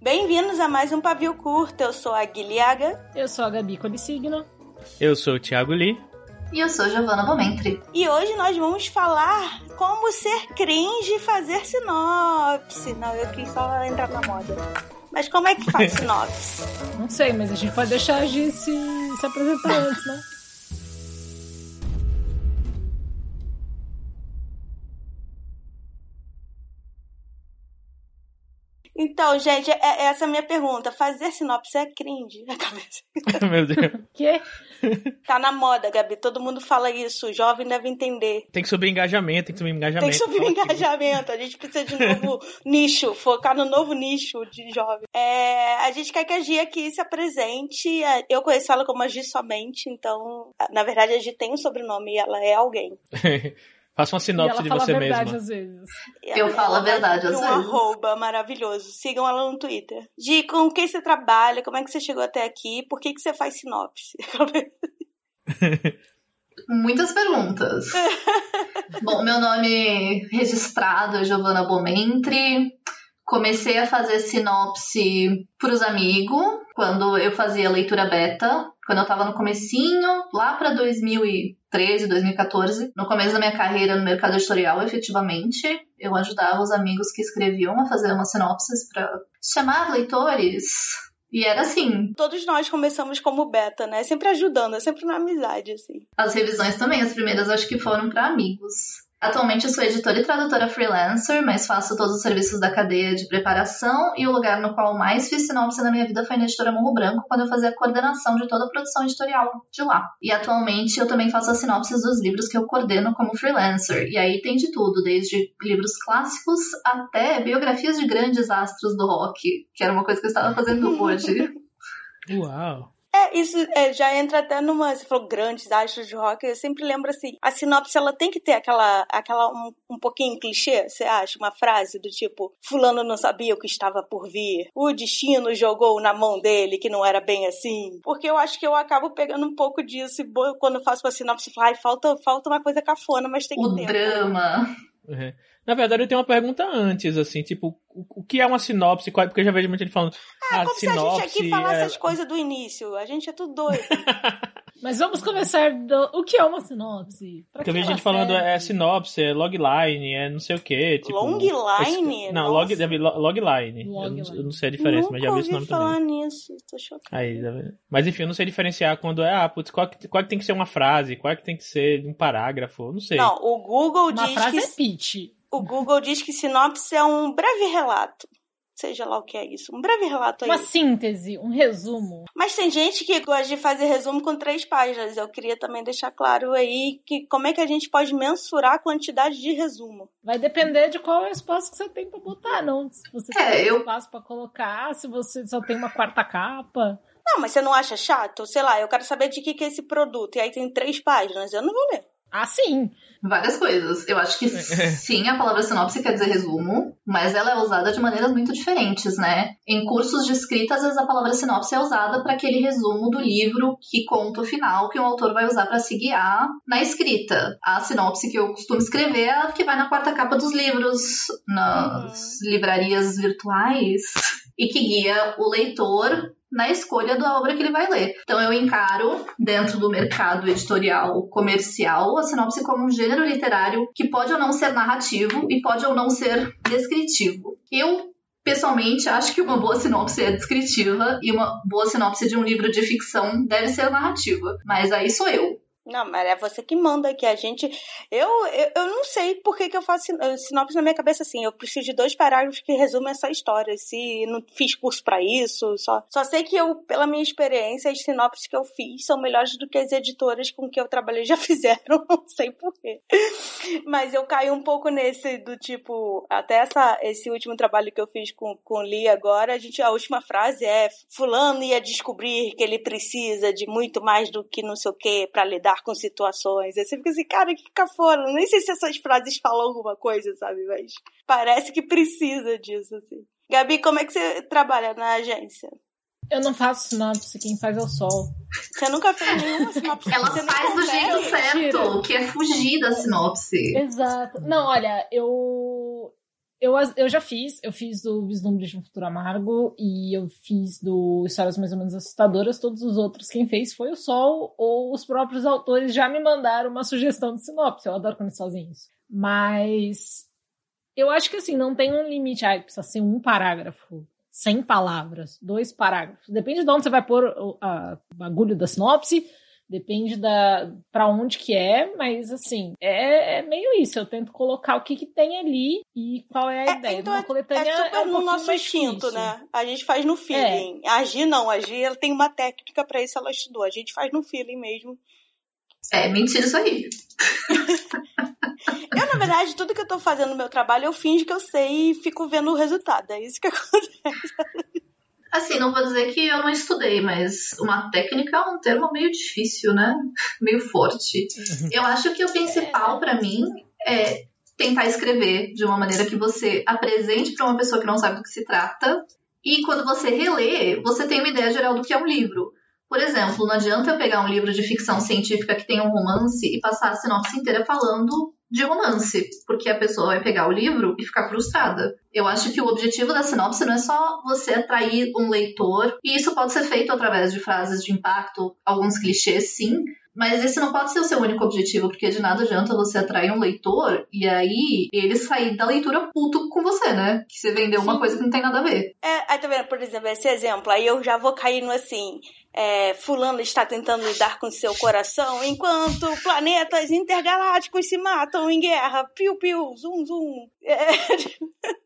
Bem-vindos a mais um Pavio Curto. Eu sou a Guilhaga. Eu sou a Gabi Colissigno. Eu sou o Thiago Lee. E eu sou Giovanna Bomentri. E hoje nós vamos falar como ser cringe e fazer sinopse. Não, eu quis só entrar na moda. Mas como é que faz sinopse? Não sei, mas a gente pode deixar a Gi se, se apresentar antes, né? Então, gente, é, é essa é a minha pergunta. Fazer sinopse é cringe na cabeça. Meu Deus. Quê? Tá na moda, Gabi. Todo mundo fala isso. O jovem deve entender. Tem que subir engajamento, tem que subir engajamento. Tem que subir o engajamento. A gente precisa de um novo nicho, focar no novo nicho de jovem. É, a gente quer que a Gi aqui se apresente. Eu conheço ela como a Gi somente, então, na verdade, a Gi tem um sobrenome e ela é alguém. Faça uma sinopse de você mesma. Às vezes. Eu falo a verdade às um vezes. arroba maravilhoso. Sigam ela no Twitter. Gi, com quem você trabalha? Como é que você chegou até aqui? Por que, que você faz sinopse? Muitas perguntas. Bom, meu nome registrado é Giovanna Bomentri. Comecei a fazer sinopse pros amigos, quando eu fazia leitura beta, quando eu tava no comecinho, lá para 2013, 2014, no começo da minha carreira no mercado editorial, efetivamente, eu ajudava os amigos que escreviam a fazer umas sinopses para chamar leitores. E era assim. Todos nós começamos como beta, né? Sempre ajudando, é sempre na amizade, assim. As revisões também, as primeiras acho que foram para amigos. Atualmente eu sou editora e tradutora freelancer, mas faço todos os serviços da cadeia de preparação e o lugar no qual mais fiz sinopse na minha vida foi na editora Morro Branco, quando eu fazia a coordenação de toda a produção editorial de lá. E atualmente eu também faço as sinopses dos livros que eu coordeno como freelancer. E aí tem de tudo, desde livros clássicos até biografias de grandes astros do rock, que era uma coisa que eu estava fazendo hoje. Uau! É, isso é, já entra até numa. Você falou grandes astros de rock. Eu sempre lembro assim: a sinopse ela tem que ter aquela. aquela um, um pouquinho clichê, você acha? Uma frase do tipo: Fulano não sabia o que estava por vir. O destino jogou na mão dele que não era bem assim. Porque eu acho que eu acabo pegando um pouco disso e quando eu faço uma sinopse, eu falo: ai, falta, falta uma coisa cafona, mas tem que o ter. O drama. Uhum. Na verdade, eu tenho uma pergunta antes, assim, tipo, o, que é uma sinopse? Porque eu já vejo muita gente falando. Ah, ah como sinopse se a gente aqui falasse é... as coisas do início. A gente é tudo doido. Mas vamos começar do... O que é uma sinopse? Porque eu vejo gente falando é sinopse, é logline, é não sei o que. Tipo, Longline? Não, log, deve, logline. Eu, não, eu não sei a diferença, Nunca mas já vi esse nome falar também. nisso, tô chocada. Aí, mas enfim, eu não sei diferenciar quando é, ah, putz, qual, que, qual que tem que ser uma frase, qual que tem que ser um parágrafo, não sei. Não, o Google uma diz frase que... é pitch. O Google diz que sinopse é um breve relato. Seja lá o que é isso. Um breve relato aí. Uma síntese, um resumo. Mas tem gente que gosta de fazer resumo com três páginas. Eu queria também deixar claro aí que como é que a gente pode mensurar a quantidade de resumo. Vai depender de qual é o espaço que você tem pra botar, não. Se você É, tem eu- espaço pra colocar, se você só tem uma quarta capa. Não, mas você não acha chato? Sei lá, eu quero saber de que, que é esse produto. E aí tem três páginas. Eu não vou ler. Ah, sim. Várias coisas. Eu acho que sim, a palavra sinopse quer dizer resumo, mas ela é usada de maneiras muito diferentes, né? Em cursos de escrita, às vezes a palavra sinopse é usada para aquele resumo do livro que conta o final, que o autor vai usar para se guiar na escrita. A sinopse que eu costumo escrever é a que vai na quarta capa dos livros, nas livrarias virtuais, e que guia o leitor na escolha da obra que ele vai ler. Então eu encaro, dentro do mercado editorial comercial, a sinopse como um gênero literário que pode ou não ser narrativo e pode ou não ser descritivo. Eu Pessoalmente, acho que uma boa sinopse é descritiva e uma boa sinopse de um livro de ficção deve ser narrativa. Mas aí sou eu. Não, mas é você que manda aqui. A gente. Eu, eu, eu não sei por que, que eu faço sin- sinopse na minha cabeça assim. Eu preciso de dois parágrafos que resumem essa história. Se não fiz curso pra isso, só, só sei que eu, pela minha experiência, as sinopses que eu fiz são melhores do que as editoras com que eu trabalhei já fizeram. Não sei por quê. Mas eu caí um pouco nesse do tipo. Até essa, esse último trabalho que eu fiz com, com Lee agora, a gente, a última frase é: Fulano ia descobrir que ele precisa de muito mais do que não sei o que pra lidar com situações. Aí você fica assim, cara, que cafona. Nem sei se essas frases falam alguma coisa, sabe? Mas parece que precisa disso, assim. Gabi, como é que você trabalha na agência? Eu não faço sinopse, quem faz é o sol. Você nunca fez nenhuma sinopse? Ela você faz do jeito certo, que é fugir da sinopse. Exato. Não, olha, eu Eu, eu já fiz, eu fiz do Vislumbre de um Futuro Amargo e eu fiz do Histórias Mais ou Menos Assustadoras. Todos os outros, quem fez foi o Sol ou os próprios autores já me mandaram uma sugestão de sinopse. Eu adoro quando fazem isso. Mas eu acho que assim, não tem um limite. Ah, precisa ser um parágrafo. 100 palavras, dois parágrafos. Depende de onde você vai pôr o bagulho da sinopse, depende da para onde que é, mas assim, é, é, meio isso. Eu tento colocar o que, que tem ali e qual é a é, ideia. Então, Uma coletânea é super é um no nosso instinto, né? A gente faz no feeling. É. Agir não, agir ela tem uma técnica para isso, ela estudou. A gente faz no feeling mesmo. É mentira isso aí. eu, na verdade, tudo que eu tô fazendo no meu trabalho, eu finjo que eu sei e fico vendo o resultado. É isso que acontece. Assim, não vou dizer que eu não estudei, mas uma técnica é um termo meio difícil, né? Meio forte. Eu acho que o principal para mim é tentar escrever de uma maneira que você apresente para uma pessoa que não sabe do que se trata. E quando você relê, você tem uma ideia geral do que é um livro. Por exemplo, não adianta eu pegar um livro de ficção científica que tem um romance e passar a sinopse inteira falando de romance, porque a pessoa vai pegar o livro e ficar frustrada. Eu acho que o objetivo da sinopse não é só você atrair um leitor, e isso pode ser feito através de frases de impacto, alguns clichês, sim, mas esse não pode ser o seu único objetivo, porque de nada adianta você atrair um leitor e aí ele sair da leitura puto com você, né? Que você vendeu Sim. uma coisa que não tem nada a ver. É, aí tá vendo, por exemplo, esse exemplo, aí eu já vou cair no assim. É, fulano está tentando lidar com seu coração enquanto planetas intergalácticos se matam em guerra. Piu, piu, zum, zum. É.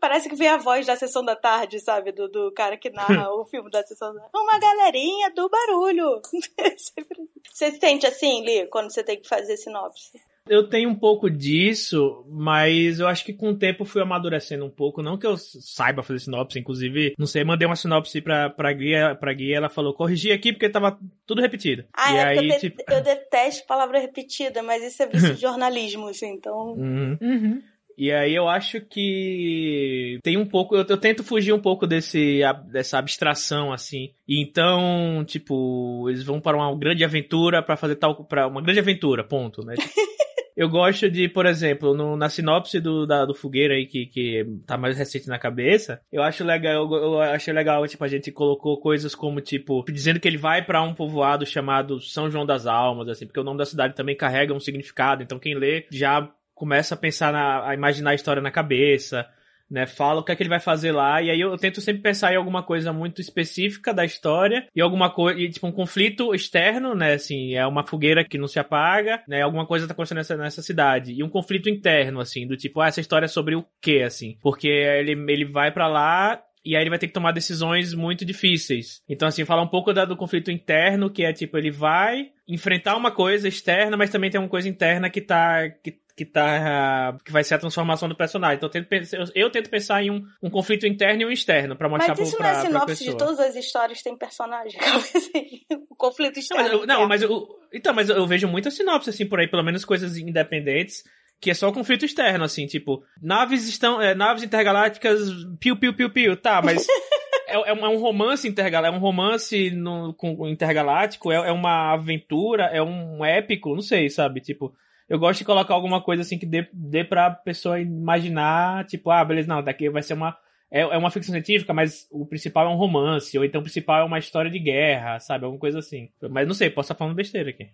Parece que vem a voz da sessão da tarde, sabe? Do, do cara que narra o filme da sessão da tarde. Uma galerinha do barulho. você se sente assim, Li, quando você tem que fazer sinopse? Eu tenho um pouco disso, mas eu acho que com o tempo fui amadurecendo um pouco. Não que eu saiba fazer sinopse, inclusive, não sei, mandei uma sinopse pra, pra guia, pra guia, ela falou, corrigi aqui porque tava tudo repetido. Ah, e é aí, eu, tipo... eu detesto palavra repetida, mas isso é visto de jornalismo, assim, então. Uhum. Uhum. E aí eu acho que tem um pouco. Eu, eu, tento fugir um pouco desse, dessa abstração, assim. E então, tipo, eles vão para uma grande aventura para fazer tal. para Uma grande aventura, ponto, né? Eu gosto de, por exemplo, no, na sinopse do, da, do Fogueira aí, que, que tá mais recente na cabeça, eu acho legal, eu, eu achei legal, tipo, a gente colocou coisas como, tipo, dizendo que ele vai para um povoado chamado São João das Almas, assim, porque o nome da cidade também carrega um significado, então quem lê já começa a pensar na, a imaginar a história na cabeça, né? Fala o que é que ele vai fazer lá, e aí eu tento sempre pensar em alguma coisa muito específica da história, e alguma coisa, tipo um conflito externo, né? Assim, é uma fogueira que não se apaga, né? Alguma coisa tá acontecendo nessa, nessa cidade. E um conflito interno, assim, do tipo, ah, essa história é sobre o quê, assim? Porque ele, ele vai para lá e aí ele vai ter que tomar decisões muito difíceis. Então, assim, falar um pouco da, do conflito interno, que é tipo, ele vai enfrentar uma coisa externa, mas também tem uma coisa interna que tá. Que, que tá. que vai ser a transformação do personagem. Então eu tento pensar, eu, tento pensar em um, um conflito interno e um externo para mostrar Mas isso pra, não é sinopse de todas as histórias tem personagem. o conflito externo. Não, mas, eu, não, mas eu, então, mas eu vejo muita sinopse assim por aí, pelo menos coisas independentes que é só o conflito externo, assim, tipo, naves estão, é, naves intergalácticas, piu, piu, piu, piu, tá, mas é, é, um romance intergaláctico, é um romance no, com, intergaláctico, é, é uma aventura, é um épico, não sei, sabe, tipo, eu gosto de colocar alguma coisa assim que dê, dê pra pessoa imaginar, tipo, ah, beleza, não, daqui vai ser uma, é, é uma ficção científica, mas o principal é um romance, ou então o principal é uma história de guerra, sabe, alguma coisa assim. Mas não sei, posso estar falando besteira aqui.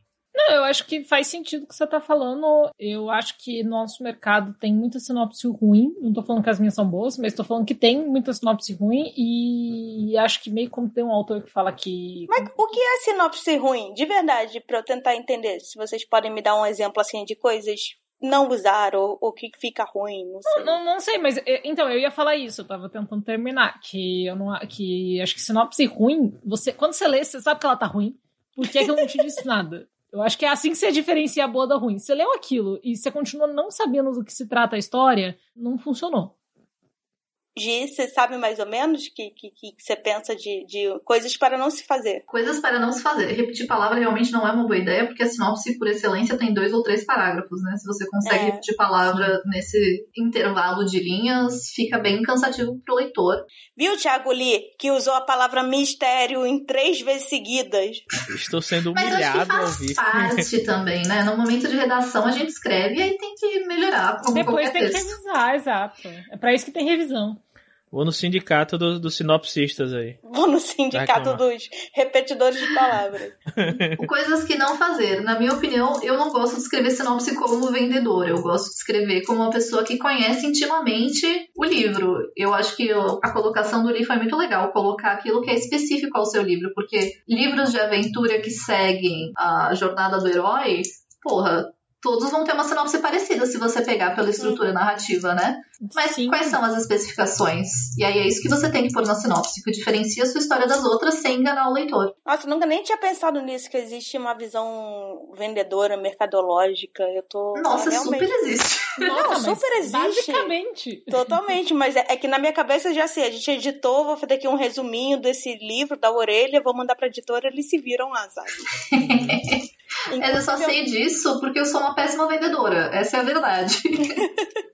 Eu acho que faz sentido o que você está falando. Eu acho que nosso mercado tem muita sinopse ruim. Não estou falando que as minhas são boas, mas estou falando que tem muita sinopse ruim. E acho que meio como tem um autor que fala que. Mas o que é sinopse ruim? De verdade, para eu tentar entender. Se vocês podem me dar um exemplo assim de coisas não usar ou o que fica ruim, não sei. Não, não, não, sei, mas então eu ia falar isso, eu tava tentando terminar, que eu não que acho que sinopse ruim, você quando você lê, você sabe que ela tá ruim. Por que, que eu não te disse nada? Eu acho que é assim que você diferencia a boa da ruim. Você leu aquilo e você continua não sabendo do que se trata a história, não funcionou. Gi, você sabe mais ou menos que, que, que você pensa de, de coisas para não se fazer? Coisas para não se fazer. Repetir palavra realmente não é uma boa ideia, porque a sinopse, por excelência, tem dois ou três parágrafos, né? Se você consegue é. repetir palavra nesse intervalo de linhas, fica bem cansativo pro leitor. Viu, Thiago Lee, que usou a palavra mistério em três vezes seguidas? Estou sendo humilhado Mas acho que faz parte também, né? No momento de redação a gente escreve e aí tem que melhorar. Como Depois tem texto. que revisar, exato. É para isso que tem revisão. Vou no sindicato dos do sinopsistas aí. Vou no sindicato dos repetidores de palavras. Coisas que não fazer. Na minha opinião, eu não gosto de escrever sinopse como vendedor. Eu gosto de escrever como uma pessoa que conhece intimamente o livro. Eu acho que eu, a colocação do livro foi muito legal. Colocar aquilo que é específico ao seu livro. Porque livros de aventura que seguem a jornada do herói, porra, todos vão ter uma sinopse parecida se você pegar pela estrutura narrativa, né? Mas Sim. quais são as especificações? E aí é isso que você tem que pôr na sinopse, que diferencia a sua história das outras sem enganar o leitor. Nossa, nunca nem tinha pensado nisso, que existe uma visão vendedora, mercadológica. Eu tô. Nossa, realmente... super existe. Não, Nossa, super existe. Basicamente. Totalmente, mas é, é, que na minha cabeça já sei, a gente editou, vou fazer aqui um resuminho desse livro da orelha, vou mandar pra editora, eles se viram lá, sabe? Mas eu só sei disso porque eu sou uma péssima vendedora. Essa é a verdade.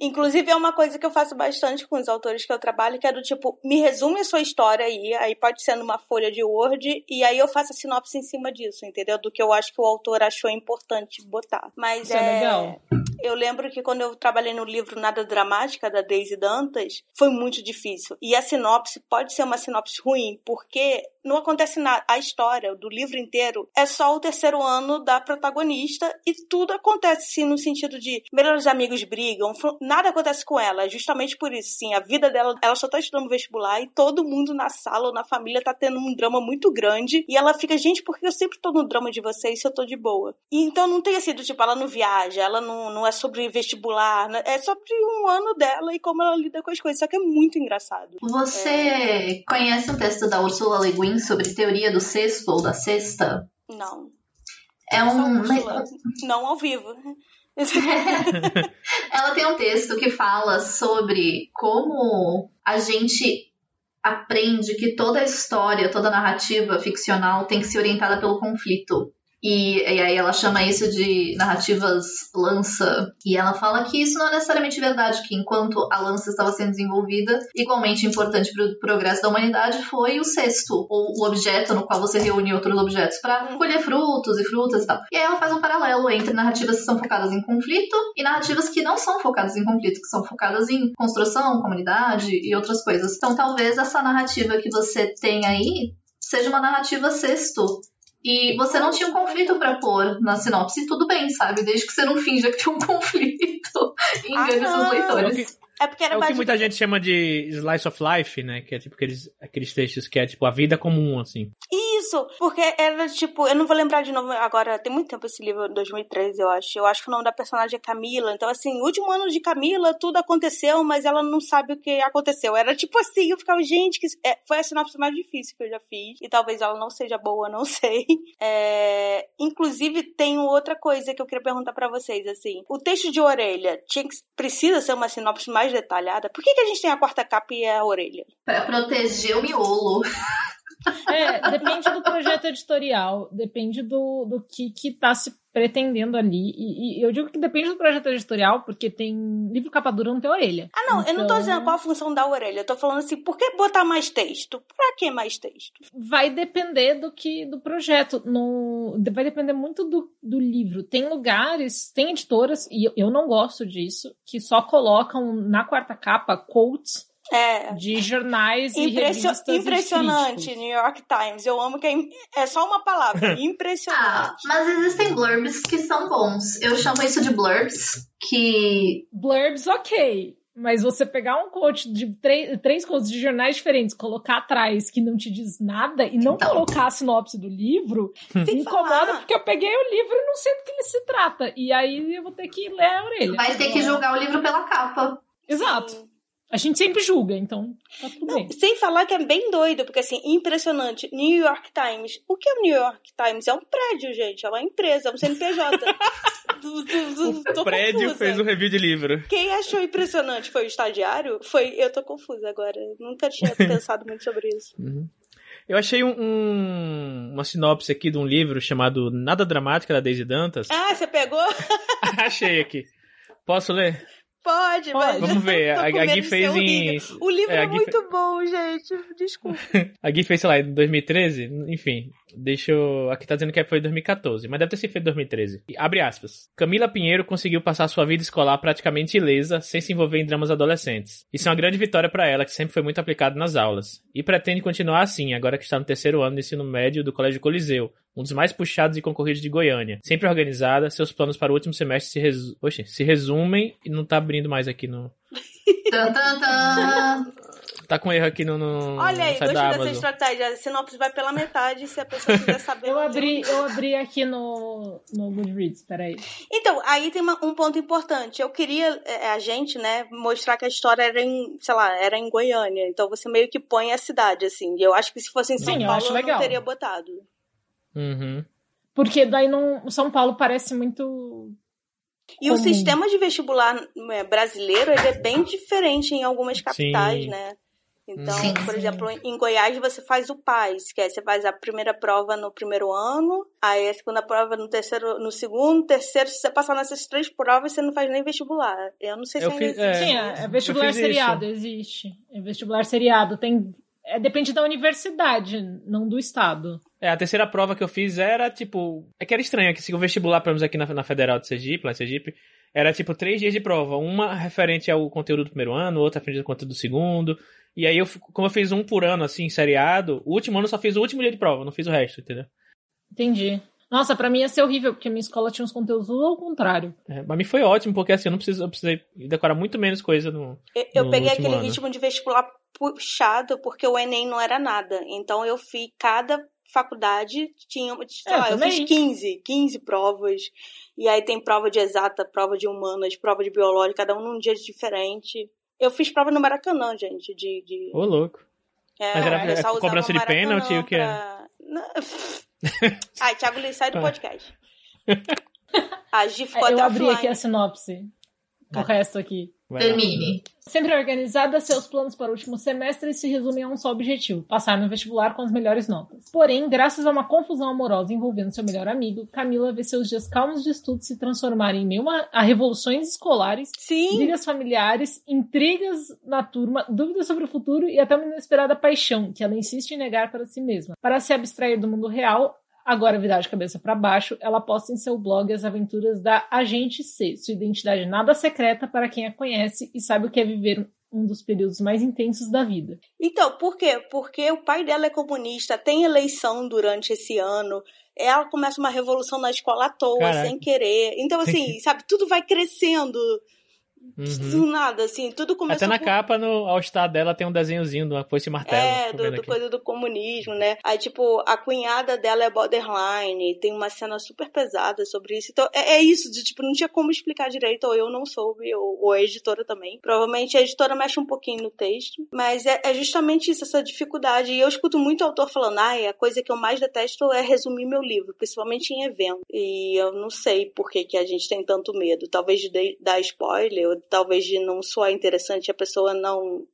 Inclusive, é uma coisa que eu faço bastante com os autores que eu trabalho, que é do tipo, me resume a sua história aí, aí pode ser numa folha de Word, e aí eu faço a sinopse em cima disso, entendeu? Do que eu acho que o autor achou importante botar. Mas Isso é, é legal. Eu lembro que quando eu trabalhei no livro Nada Dramática, da Daisy Dantas, foi muito difícil. E a sinopse pode ser uma sinopse ruim, porque não acontece nada. A história do livro inteiro é só o terceiro ano da protagonista e tudo acontece, sim, no sentido de melhores amigos brigam, nada acontece com ela. É justamente por isso, sim. A vida dela, ela só tá estudando vestibular e todo mundo na sala ou na família tá tendo um drama muito grande. E ela fica, gente, por que eu sempre tô no drama de vocês se eu tô de boa? E então não tem sido, tipo, ela não viaja, ela não, não é sobre vestibular, né? é sobre um ano dela e como ela lida com as coisas. Só que é muito engraçado. Você é... conhece um texto da Ursula Le Guin sobre teoria do sexto ou da sexta? Não. É um. Não ao vivo. Ela tem um texto que fala sobre como a gente aprende que toda a história, toda a narrativa ficcional tem que ser orientada pelo conflito. E, e, aí ela chama isso de narrativas lança. E ela fala que isso não é necessariamente verdade, que enquanto a lança estava sendo desenvolvida, igualmente importante para o progresso da humanidade foi o cesto, ou o objeto no qual você reúne outros objetos para uhum. colher frutos e frutas e tal. E aí ela faz um paralelo entre narrativas que são focadas em conflito e narrativas que não são focadas em conflito, que são focadas em construção, comunidade e outras coisas. Então talvez essa narrativa que você tem aí seja uma narrativa sexto e você não tinha um conflito para pôr na sinopse, tudo bem, sabe? Desde que você não finja que tem um conflito e engane ah, seus leitores. É porque era é o que muita gente chama de slice of life, né? Que é tipo aqueles, aqueles textos que é tipo a vida comum, assim. Isso, porque era tipo, eu não vou lembrar de novo agora, tem muito tempo esse livro, 2013, eu acho. Eu acho que o nome da personagem é Camila. Então, assim, último ano de Camila, tudo aconteceu, mas ela não sabe o que aconteceu. Era tipo assim, eu ficava, gente, que é, foi a sinopse mais difícil que eu já fiz. E talvez ela não seja boa, não sei. É, inclusive, tem outra coisa que eu queria perguntar para vocês, assim. O texto de orelha tinha que, precisa ser uma sinopse mais detalhada. Por que, que a gente tem a quarta capa e a orelha? Para proteger o miolo. É, depende do projeto editorial, depende do, do que que tá se pretendendo ali. E, e, eu digo que depende do projeto editorial, porque tem livro capa dura não tem orelha. Ah, não, então... eu não tô então dizendo qual a função da orelha, eu tô falando assim, por que botar mais texto? Pra que mais texto? Vai depender do que do projeto. No, vai depender muito do, do livro. Tem lugares, tem editoras, e eu não gosto disso, que só colocam na quarta capa quotes é. De jornais Impressio e revistas Impressionante, New York Times. Eu amo que é, é só uma palavra. Impressionante. ah, mas existem blurbs que são bons. Eu chamo isso de blurbs, que... Blurbs, ok. Mas você pegar um coach de três, três coaches de jornais diferentes, colocar atrás que não te diz nada e não então. colocar a sinopse do livro, me incomoda porque eu peguei o livro e não sei do que ele se trata. E aí eu vou ter que ler a orelha. Vai ter que julgar o livro pela capa. Exato. A gente sempre julga, então tá tudo bem. Sem falar que é bem doido, porque assim, impressionante. New York Times. O que é o New York Times? É um prédio, gente. É uma empresa, é um CNPJ. do, do, do, o prédio confusa. fez um review de livro. Quem achou impressionante foi o estagiário? Foi. Eu tô confusa agora. Nunca tinha pensado muito sobre isso. Uhum. Eu achei um, um, uma sinopse aqui de um livro chamado Nada Dramática, da Daisy Dantas. Ah, você pegou? achei aqui. Posso ler? Pode, mas. Vamos ver. A, a Gui fez em. O livro é, é muito fe... bom, gente. Desculpa. a Gui fez, sei lá, em 2013. Enfim, deixa eu. Aqui tá dizendo que foi em 2014, mas deve ter sido feito em 2013. Abre aspas. Camila Pinheiro conseguiu passar sua vida escolar praticamente ilesa, sem se envolver em dramas adolescentes. Isso é uma grande vitória para ela, que sempre foi muito aplicada nas aulas. E pretende continuar assim, agora que está no terceiro ano do ensino médio do Colégio Coliseu, um dos mais puxados e concorridos de Goiânia. Sempre organizada, seus planos para o último semestre se, resu... Oxe, se resumem e não tá abrindo mais aqui no. Tá com erro aqui no. no Olha aí, gostei dessa estratégia. A sinopse vai pela metade se a pessoa quiser saber. eu, abri, eu abri aqui no, no Goodreads, peraí. Então, aí tem uma, um ponto importante. Eu queria, é, a gente, né, mostrar que a história era em, sei lá, era em Goiânia. Então você meio que põe a cidade, assim. E eu acho que se fosse em São Sim, Paulo, eu, eu não teria botado. Uhum. Porque daí não, São Paulo parece muito. E comum. o sistema de vestibular é, brasileiro ele é bem diferente em algumas capitais, Sim. né? Então, sim, por sim. exemplo, em Goiás você faz o PAIS, que é você faz a primeira prova no primeiro ano, aí a segunda prova no terceiro, no segundo, terceiro, se você passar nessas três provas, você não faz nem vestibular. Eu não sei se eu fiz, é, Sim, é, vestibular seriado, isso. existe. É vestibular seriado, tem é, depende da universidade, não do estado. É, a terceira prova que eu fiz era, tipo... É que era estranho, que se o vestibular, pelo menos aqui na, na Federal de Sergipe, lá em Sergipe, era, tipo, três dias de prova. Uma referente ao conteúdo do primeiro ano, outra referente ao conteúdo do segundo. E aí, eu, como eu fiz um por ano, assim, seriado, o último ano eu só fiz o último dia de prova, não fiz o resto, entendeu? Entendi. Nossa, pra mim ia ser horrível, porque a minha escola tinha uns conteúdos ao contrário. É, mas mim foi ótimo, porque assim, eu não preciso, eu precisei decorar muito menos coisa no. Eu, eu peguei aquele ano. ritmo de vestibular puxado porque o Enem não era nada. Então eu fui cada faculdade tinha, sei é, lá, eu fiz 15, 15 provas. E aí tem prova de exata, prova de humanas, prova de biológica, cada um num dia diferente. Eu fiz prova no Maracanã, gente, de... de... Ô, louco. É, Mas era, era cobrança de pênalti o que é? Ai, Thiago Lee, sai do podcast. A Gi ficou é, Eu até abri offline. aqui a sinopse. O resto aqui. Termine. Sempre organizada, seus planos para o último semestre se resumem a um só objetivo: passar no vestibular com as melhores notas. Porém, graças a uma confusão amorosa envolvendo seu melhor amigo, Camila vê seus dias calmos de estudo se transformarem em meio a, revoluções escolares, Sim. brigas familiares, intrigas na turma, dúvidas sobre o futuro e até uma inesperada paixão que ela insiste em negar para si mesma. Para se abstrair do mundo real, Agora, virar de cabeça para baixo, ela posta em seu blog as aventuras da Agente C, sua identidade nada secreta para quem a conhece e sabe o que é viver um dos períodos mais intensos da vida. Então, por quê? Porque o pai dela é comunista, tem eleição durante esse ano, ela começa uma revolução na escola à toa, Caraca. sem querer. Então, assim, sabe, tudo vai crescendo Uhum. Do nada, assim, tudo começou. Até na com... capa, no All Star dela, tem um desenhozinho de uma foice martelo. É, do, do coisa do comunismo, né? Aí, tipo, a cunhada dela é borderline, tem uma cena super pesada sobre isso. Então, é, é isso, de, tipo, não tinha como explicar direito, ou eu não soube, ou, ou, a editora também. Provavelmente a editora mexe um pouquinho no texto, mas é, é justamente isso, essa dificuldade. E eu escuto muito autor falando, ai, a coisa que eu mais detesto é resumir meu livro, principalmente em evento. E eu não sei por que, que a gente tem tanto medo. Talvez de dar spoiler, talvez de não soar interessante a pessoa não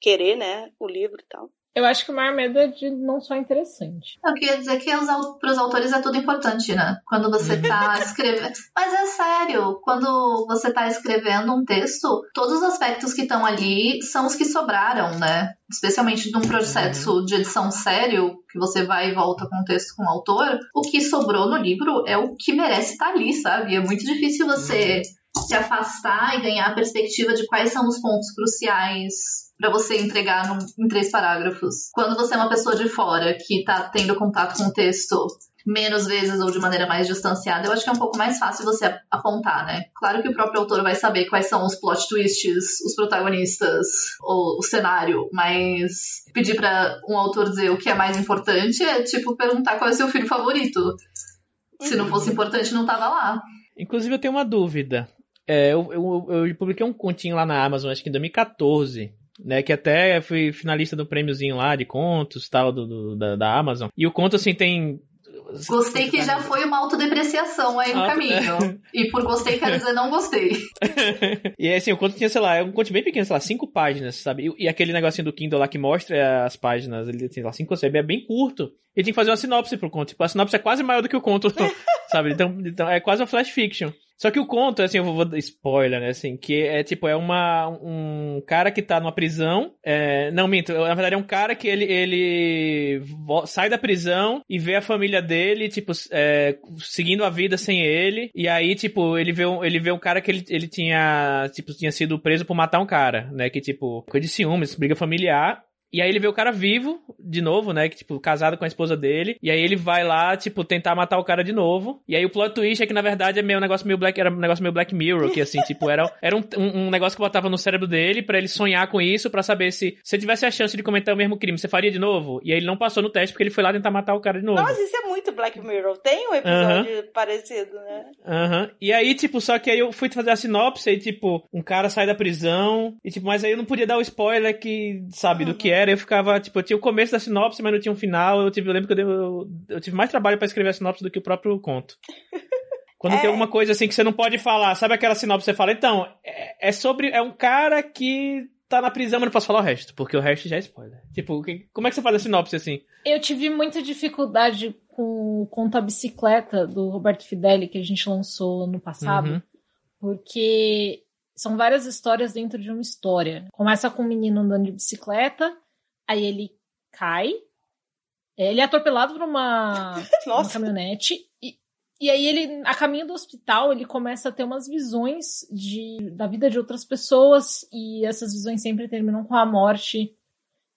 querer, né, o livro e tal. Eu acho que o maior medo é de não soar interessante. Eu queria dizer que para os autores é tudo importante, né? Quando você está escrevendo. Mas é sério, quando você está escrevendo um texto, todos os aspectos que estão ali são os que sobraram, né? Especialmente num processo uhum. de edição sério, que você vai e volta com o texto com o autor, o que sobrou no livro é o que merece estar tá ali, sabe? É muito difícil você uhum se afastar e ganhar a perspectiva de quais são os pontos cruciais para você entregar num, em três parágrafos. Quando você é uma pessoa de fora que está tendo contato com o texto menos vezes ou de maneira mais distanciada, eu acho que é um pouco mais fácil você apontar, né? Claro que o próprio autor vai saber quais são os plot twists, os protagonistas, o, o cenário, mas pedir para um autor dizer o que é mais importante é tipo perguntar qual é o seu filho favorito. Se não fosse importante, não tava lá. Inclusive, eu tenho uma dúvida. É, eu, eu, eu, publiquei um continho lá na Amazon, acho que em 2014, né? Que até fui finalista do prêmiozinho lá de contos tal, do, do da, da Amazon. E o conto, assim, tem Gostei que já foi uma autodepreciação aí no caminho. E por gostei quero dizer não gostei. e assim, o conto tinha, sei lá, é um conto bem pequeno, sei lá, cinco páginas, sabe? E, e aquele negocinho do Kindle lá que mostra as páginas, ele tem lá cinco ou seis, é bem curto. E tem que fazer uma sinopse pro conto. Tipo, a sinopse é quase maior do que o conto, sabe? Então, então é quase uma flash fiction. Só que o conto, assim, eu vou, spoiler, né, assim, que é tipo, é uma, um cara que tá numa prisão, é, não, minto, na verdade é um cara que ele, ele sai da prisão e vê a família dele, tipo, é, seguindo a vida sem ele, e aí, tipo, ele vê um, ele vê um cara que ele, ele tinha, tipo, tinha sido preso por matar um cara, né, que, tipo, coisa de ciúmes, briga familiar, e aí ele vê o cara vivo, de novo, né? Que, tipo, casado com a esposa dele. E aí ele vai lá, tipo, tentar matar o cara de novo. E aí o plot twist é que, na verdade, é meio um negócio meio Black, era um negócio meio Black Mirror, que assim, tipo, era, era um, um, negócio que botava no cérebro dele para ele sonhar com isso, para saber se se tivesse a chance de cometer o mesmo crime, você faria de novo? E aí ele não passou no teste porque ele foi lá tentar matar o cara de novo. Nossa, isso é muito Black Mirror. Tem um episódio uh -huh. parecido, né? Aham. Uh -huh. E aí, tipo, só que aí eu fui fazer a sinopse e, tipo, um cara sai da prisão. E, tipo, mas aí eu não podia dar o spoiler que, sabe, do que era. Eu ficava, tipo, eu tinha o começo da sinopse, mas não tinha um final. Eu, tive, eu lembro que eu, eu, eu tive mais trabalho para escrever a sinopse do que o próprio conto. Quando é. tem alguma coisa assim que você não pode falar, sabe aquela sinopse que você fala? Então, é, é sobre. É um cara que tá na prisão, mas não posso falar o resto, porque o resto já é spoiler. Tipo, que, como é que você faz a sinopse assim? Eu tive muita dificuldade com o Conto a Bicicleta do Roberto Fideli, que a gente lançou ano passado, uhum. porque são várias histórias dentro de uma história. Começa com um menino andando de bicicleta, Aí ele cai. É, ele é atropelado por uma, uma caminhonete. E, e aí ele, a caminho do hospital, ele começa a ter umas visões de, da vida de outras pessoas. E essas visões sempre terminam com a morte,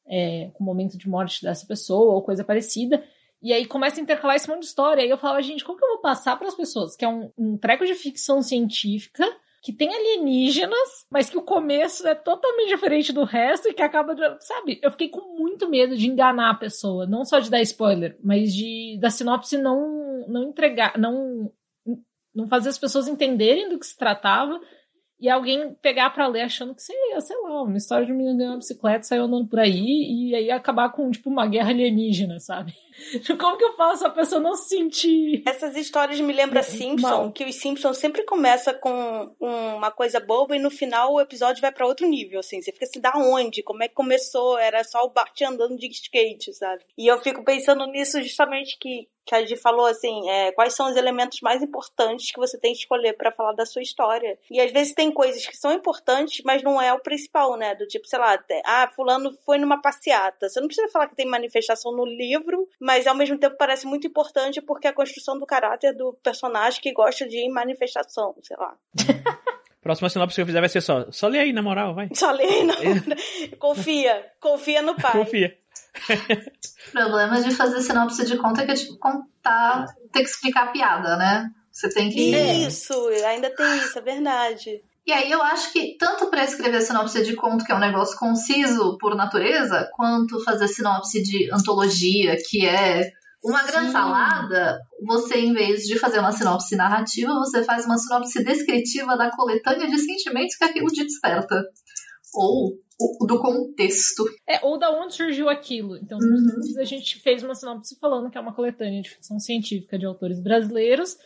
é, com o momento de morte dessa pessoa ou coisa parecida. E aí começa a intercalar esse monte de história. E aí eu falava, gente, como que eu vou passar para as pessoas? Que é um, um treco de ficção científica que tem alienígenas, mas que o começo é totalmente diferente do resto e que acaba de. Sabe? Eu fiquei com muito medo de enganar a pessoa. Não só de dar spoiler, mas de da sinopse não, não entregar, não, não fazer as pessoas entenderem do que se tratava e alguém pegar para ler achando que seria, sei lá, uma história de um menino ganhando bicicleta, sair andando por aí e aí acabar com, tipo, uma guerra alienígena, sabe? Como que eu faço a pessoa não se sentir. Essas histórias me lembram é, Simpson, mal. que os Simpsons sempre começa com uma coisa boba e no final o episódio vai para outro nível, assim. Você fica assim, da onde? Como é que começou? Era só o Bart andando de skate, sabe? E eu fico pensando nisso justamente que que a gente falou assim, é, quais são os elementos mais importantes que você tem que escolher para falar da sua história. E às vezes tem coisas que são importantes, mas não é o principal, né? Do tipo, sei lá, ah, fulano foi numa passeata. Você não precisa falar que tem manifestação no livro, mas ao mesmo tempo parece muito importante porque é a construção do caráter do personagem que gosta de ir em manifestação, sei lá. Próxima sinopse que eu fizer vai ser só. Só lê aí, na moral, vai. Só lê aí, não. confia. Confia no pai. Confia. o problema de fazer sinopse de conta é que é tipo contar, ter que explicar a piada, né? Você tem que. Isso, ainda tem isso, é verdade. E aí eu acho que tanto para escrever sinopse de conto, que é um negócio conciso por natureza, quanto fazer sinopse de antologia, que é uma grande salada, você, em vez de fazer uma sinopse narrativa, você faz uma sinopse descritiva da coletânea de sentimentos que aquilo te desperta. Ou do contexto. É, ou da onde surgiu aquilo. Então, uhum. a gente fez uma sinopse falando que é uma coletânea de ficção científica de autores brasileiros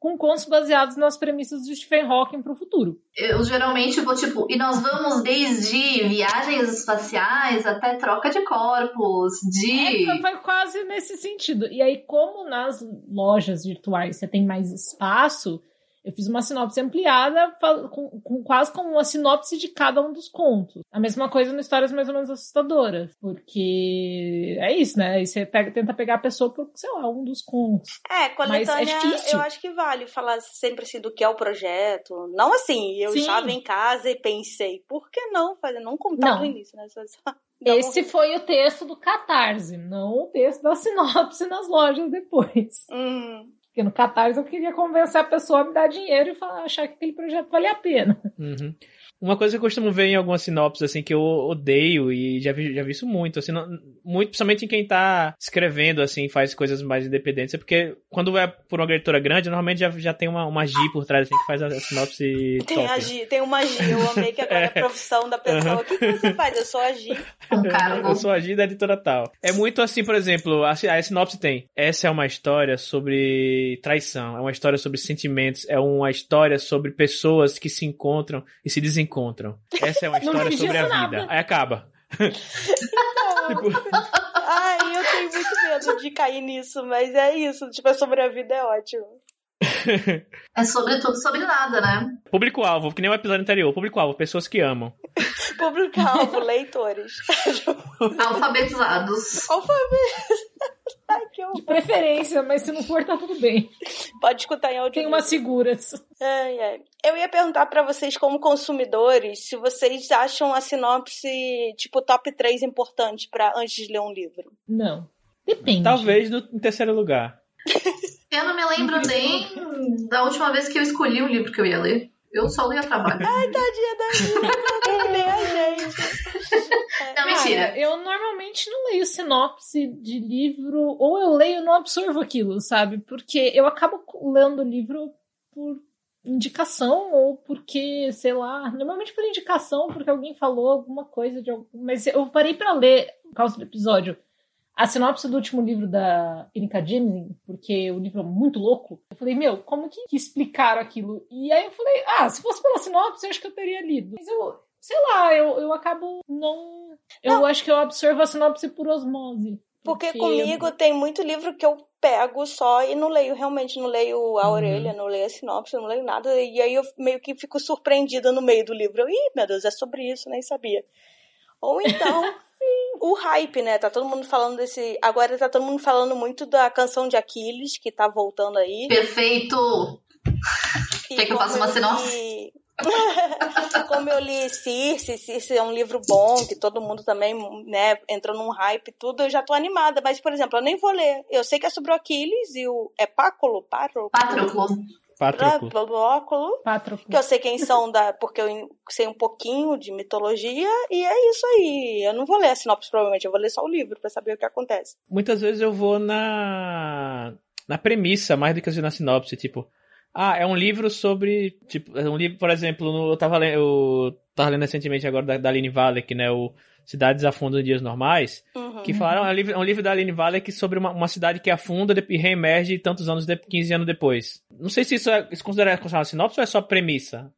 com contos baseados nas premissas de Stephen Hawking para o futuro. Eu geralmente vou tipo, e nós vamos desde viagens espaciais até troca de corpos, de. É, vai quase nesse sentido. E aí, como nas lojas virtuais você tem mais espaço, eu fiz uma sinopse ampliada, com, com, quase com uma sinopse de cada um dos contos. A mesma coisa no Histórias Mais ou Menos Assustadoras. Porque é isso, né? Aí você pega, tenta pegar a pessoa por, sei lá, um dos contos. É, coletânea, é eu acho que vale falar sempre assim do que é o projeto. Não assim, eu Sim. estava em casa e pensei, por que não fazer? Não contar no início, né? Só, só Esse foi o texto do Catarse, não o texto da sinopse nas lojas depois. Hum. Porque no Catarse eu queria convencer a pessoa a me dar dinheiro e falar, achar que aquele projeto valia a pena. Uhum. Uma coisa que eu costumo ver em algumas sinopses, assim, que eu odeio e já vi, já vi isso muito, assim, não, muito, principalmente em quem tá escrevendo, assim, faz coisas mais independentes, é porque quando é por uma editora grande, normalmente já, já tem uma, uma G por trás, assim, que faz a, a sinopse Tem top. a G, tem uma G, eu amei que agora é a profissão da pessoa. Uhum. O que, que você faz? Eu sou a G. Um cargo. Eu sou a G da editora tal. É muito assim, por exemplo, a, a sinopse tem. Essa é uma história sobre traição, é uma história sobre sentimentos, é uma história sobre pessoas que se encontram e se desencontram. Essa é uma história sobre a nada. vida. Aí acaba. Tipo, Ai, eu tenho muito medo de cair nisso, mas é isso. Tipo, é sobre a vida é ótimo. É sobre tudo, sobre nada, né? Público-alvo, que nem o episódio anterior. Público-alvo, pessoas que amam. Público-alvo, leitores. Alfabetizados. Alfabeto. Ai, que horror. De preferência, mas se não for, tá tudo bem. Pode escutar em áudio. Tem umas seguras. Ai, ai. Eu ia perguntar pra vocês, como consumidores, se vocês acham a sinopse, tipo, top 3 importante para antes de ler um livro. Não. Depende. Talvez no, em terceiro lugar. Eu não me lembro nem da última vez que eu escolhi o livro que eu ia ler. Eu só li a trabalho. Ai, tadinha da gente. Nem a gente. Não, Cara, mentira. eu normalmente não leio sinopse de livro, ou eu leio e não absorvo aquilo, sabe? Porque eu acabo lendo o livro por indicação, ou porque, sei lá, normalmente por indicação, porque alguém falou alguma coisa de algum. Mas eu parei pra ler, por causa do episódio, a sinopse do último livro da Erika Jemison, porque o livro é muito louco. Eu falei, meu, como que, que explicaram aquilo? E aí eu falei, ah, se fosse pela sinopse, eu acho que eu teria lido. Mas eu, sei lá, eu, eu acabo não. Eu Não. acho que eu absorvo a sinopse por osmose. Porque comigo tem muito livro que eu pego só e não leio, realmente não leio a Uhum. orelha, não leio a sinopse, não leio nada. E aí eu meio que fico surpreendida no meio do livro. Eu, Ih, meu Deus, é sobre isso, nem sabia. Ou então, o hype, né? Tá todo mundo falando desse. Agora tá todo mundo falando muito da canção de Aquiles, que tá voltando aí. Perfeito! E Quer que eu faça uma sinopse? li- como eu li Circe, Circe é um livro bom, que todo mundo também, né, entrou num hype e tudo, eu já tô animada. Mas, por exemplo, eu nem vou ler. Eu sei que é sobre o Aquiles e o. É Páculo? Páculo? Patroclo. Patroclo. Páculo. Patroclo. Que eu sei quem são, da, porque eu sei um pouquinho de mitologia, e é isso aí. Eu não vou ler a sinopse, provavelmente, eu vou ler só o livro pra saber o que acontece. Muitas vezes eu vou na na premissa mais do que na sinopse, tipo, ah, é um livro sobre, tipo, é um livro, por exemplo, no- eu tava lendo, eu tava lendo recentemente agora da, da Aline Valek, né, o Cidades Afundam em Dias Normais, Uhum. que falaram, é um livro, é um livro da Aline Valek sobre uma, uma cidade que afunda e reemerge tantos anos, de, 15 anos depois. Não sei se isso é se considera considerado sinopse ou é só premissa.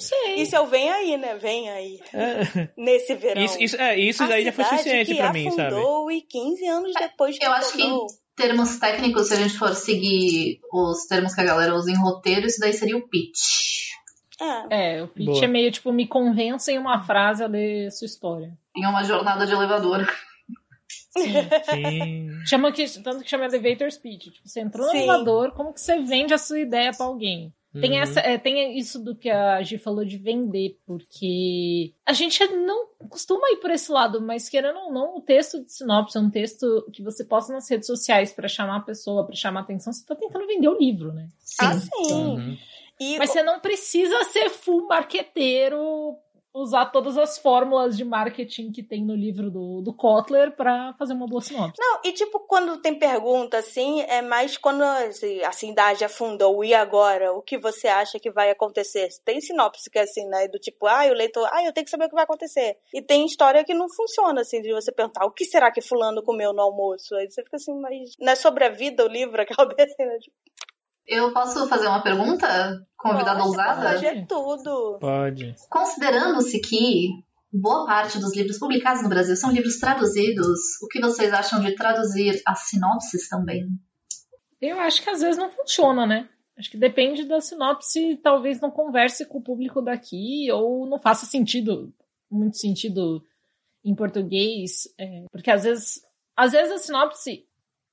Sei. Isso é o vem aí, né? Vem aí. É, Nesse verão. isso, isso, é, isso daí já foi suficiente que pra mim, sabe? afundou e 15 anos depois Eu acho que- retornou. Termos técnicos, se a gente for seguir os termos que a galera usa em roteiro, isso daí seria o pitch. É. É, o pitch Boa. é meio tipo, me convença em uma frase a ler sua história. Em uma jornada de elevador. Sim. Chama que, tanto que chama elevator speech. Tipo, você entrou no Sim. elevador, como que você vende a sua ideia pra alguém? Tem, Uhum. essa, é, tem isso do que a Gi falou de vender, porque a gente não costuma ir por esse lado, mas querendo ou não, o texto de sinopse é um texto que você posta nas redes sociais pra chamar a pessoa, pra chamar a atenção, você tá tentando vender o livro, né? Ah, Sim. sim. Uhum. E Mas você não precisa ser full marqueteiro, usar todas as fórmulas de marketing que tem no livro do, do Kotler pra fazer uma boa sinopse. Não, e tipo, quando tem pergunta assim, é mais quando assim, a cidade afundou, e agora? O que você acha que vai acontecer? Tem sinopse que é assim, né? Do tipo, ah, o leitor, ah, eu tenho que saber o que vai acontecer. E tem história que não funciona, assim, de você perguntar, o que será que fulano comeu no almoço? Aí você fica assim, mas não é sobre a vida o livro, aquela desse, né? Tipo, Eu posso fazer uma pergunta? Convidada ousada? Hoje é tudo. Pode. Considerando-se que boa parte dos livros publicados no Brasil são livros traduzidos, o que vocês acham de traduzir as sinopses também? Eu acho que às vezes não funciona, né? Acho que depende da sinopse, talvez não converse com o público daqui, ou não faça sentido, muito sentido em português, é, porque às vezes, às vezes a sinopse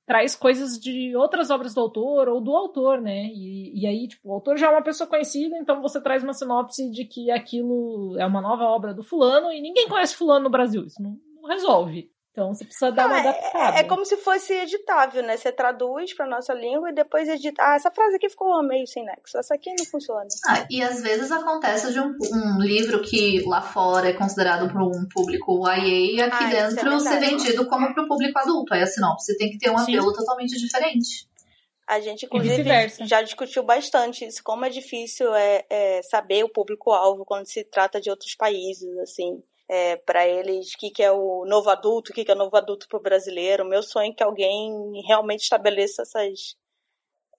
traz coisas de outras obras do autor ou do autor, né? E, e aí, tipo, o autor já é uma pessoa conhecida, então você traz uma sinopse de que aquilo é uma nova obra do fulano e ninguém conhece fulano no Brasil. Isso não, não resolve. Então você precisa dar uma Ah, adaptada. é, é como se fosse editável, né? Você traduz pra nossa língua e depois edita. Ah, essa frase aqui ficou meio sem nexo. Essa aqui não funciona. Ah, e às vezes acontece de um, um livro que lá fora é considerado para um público YA, aqui Ah, é dentro ser verdade. vendido como para o público adulto. Aí a sinopse tem que ter um Sim. apelo totalmente diferente. A gente, inclusive, já discutiu bastante isso, como é difícil é, é saber o público-alvo quando se trata de outros países, assim. É, para eles, o que, que é o novo adulto, o que, que é o novo adulto pro brasileiro. Meu sonho é que alguém realmente estabeleça essas.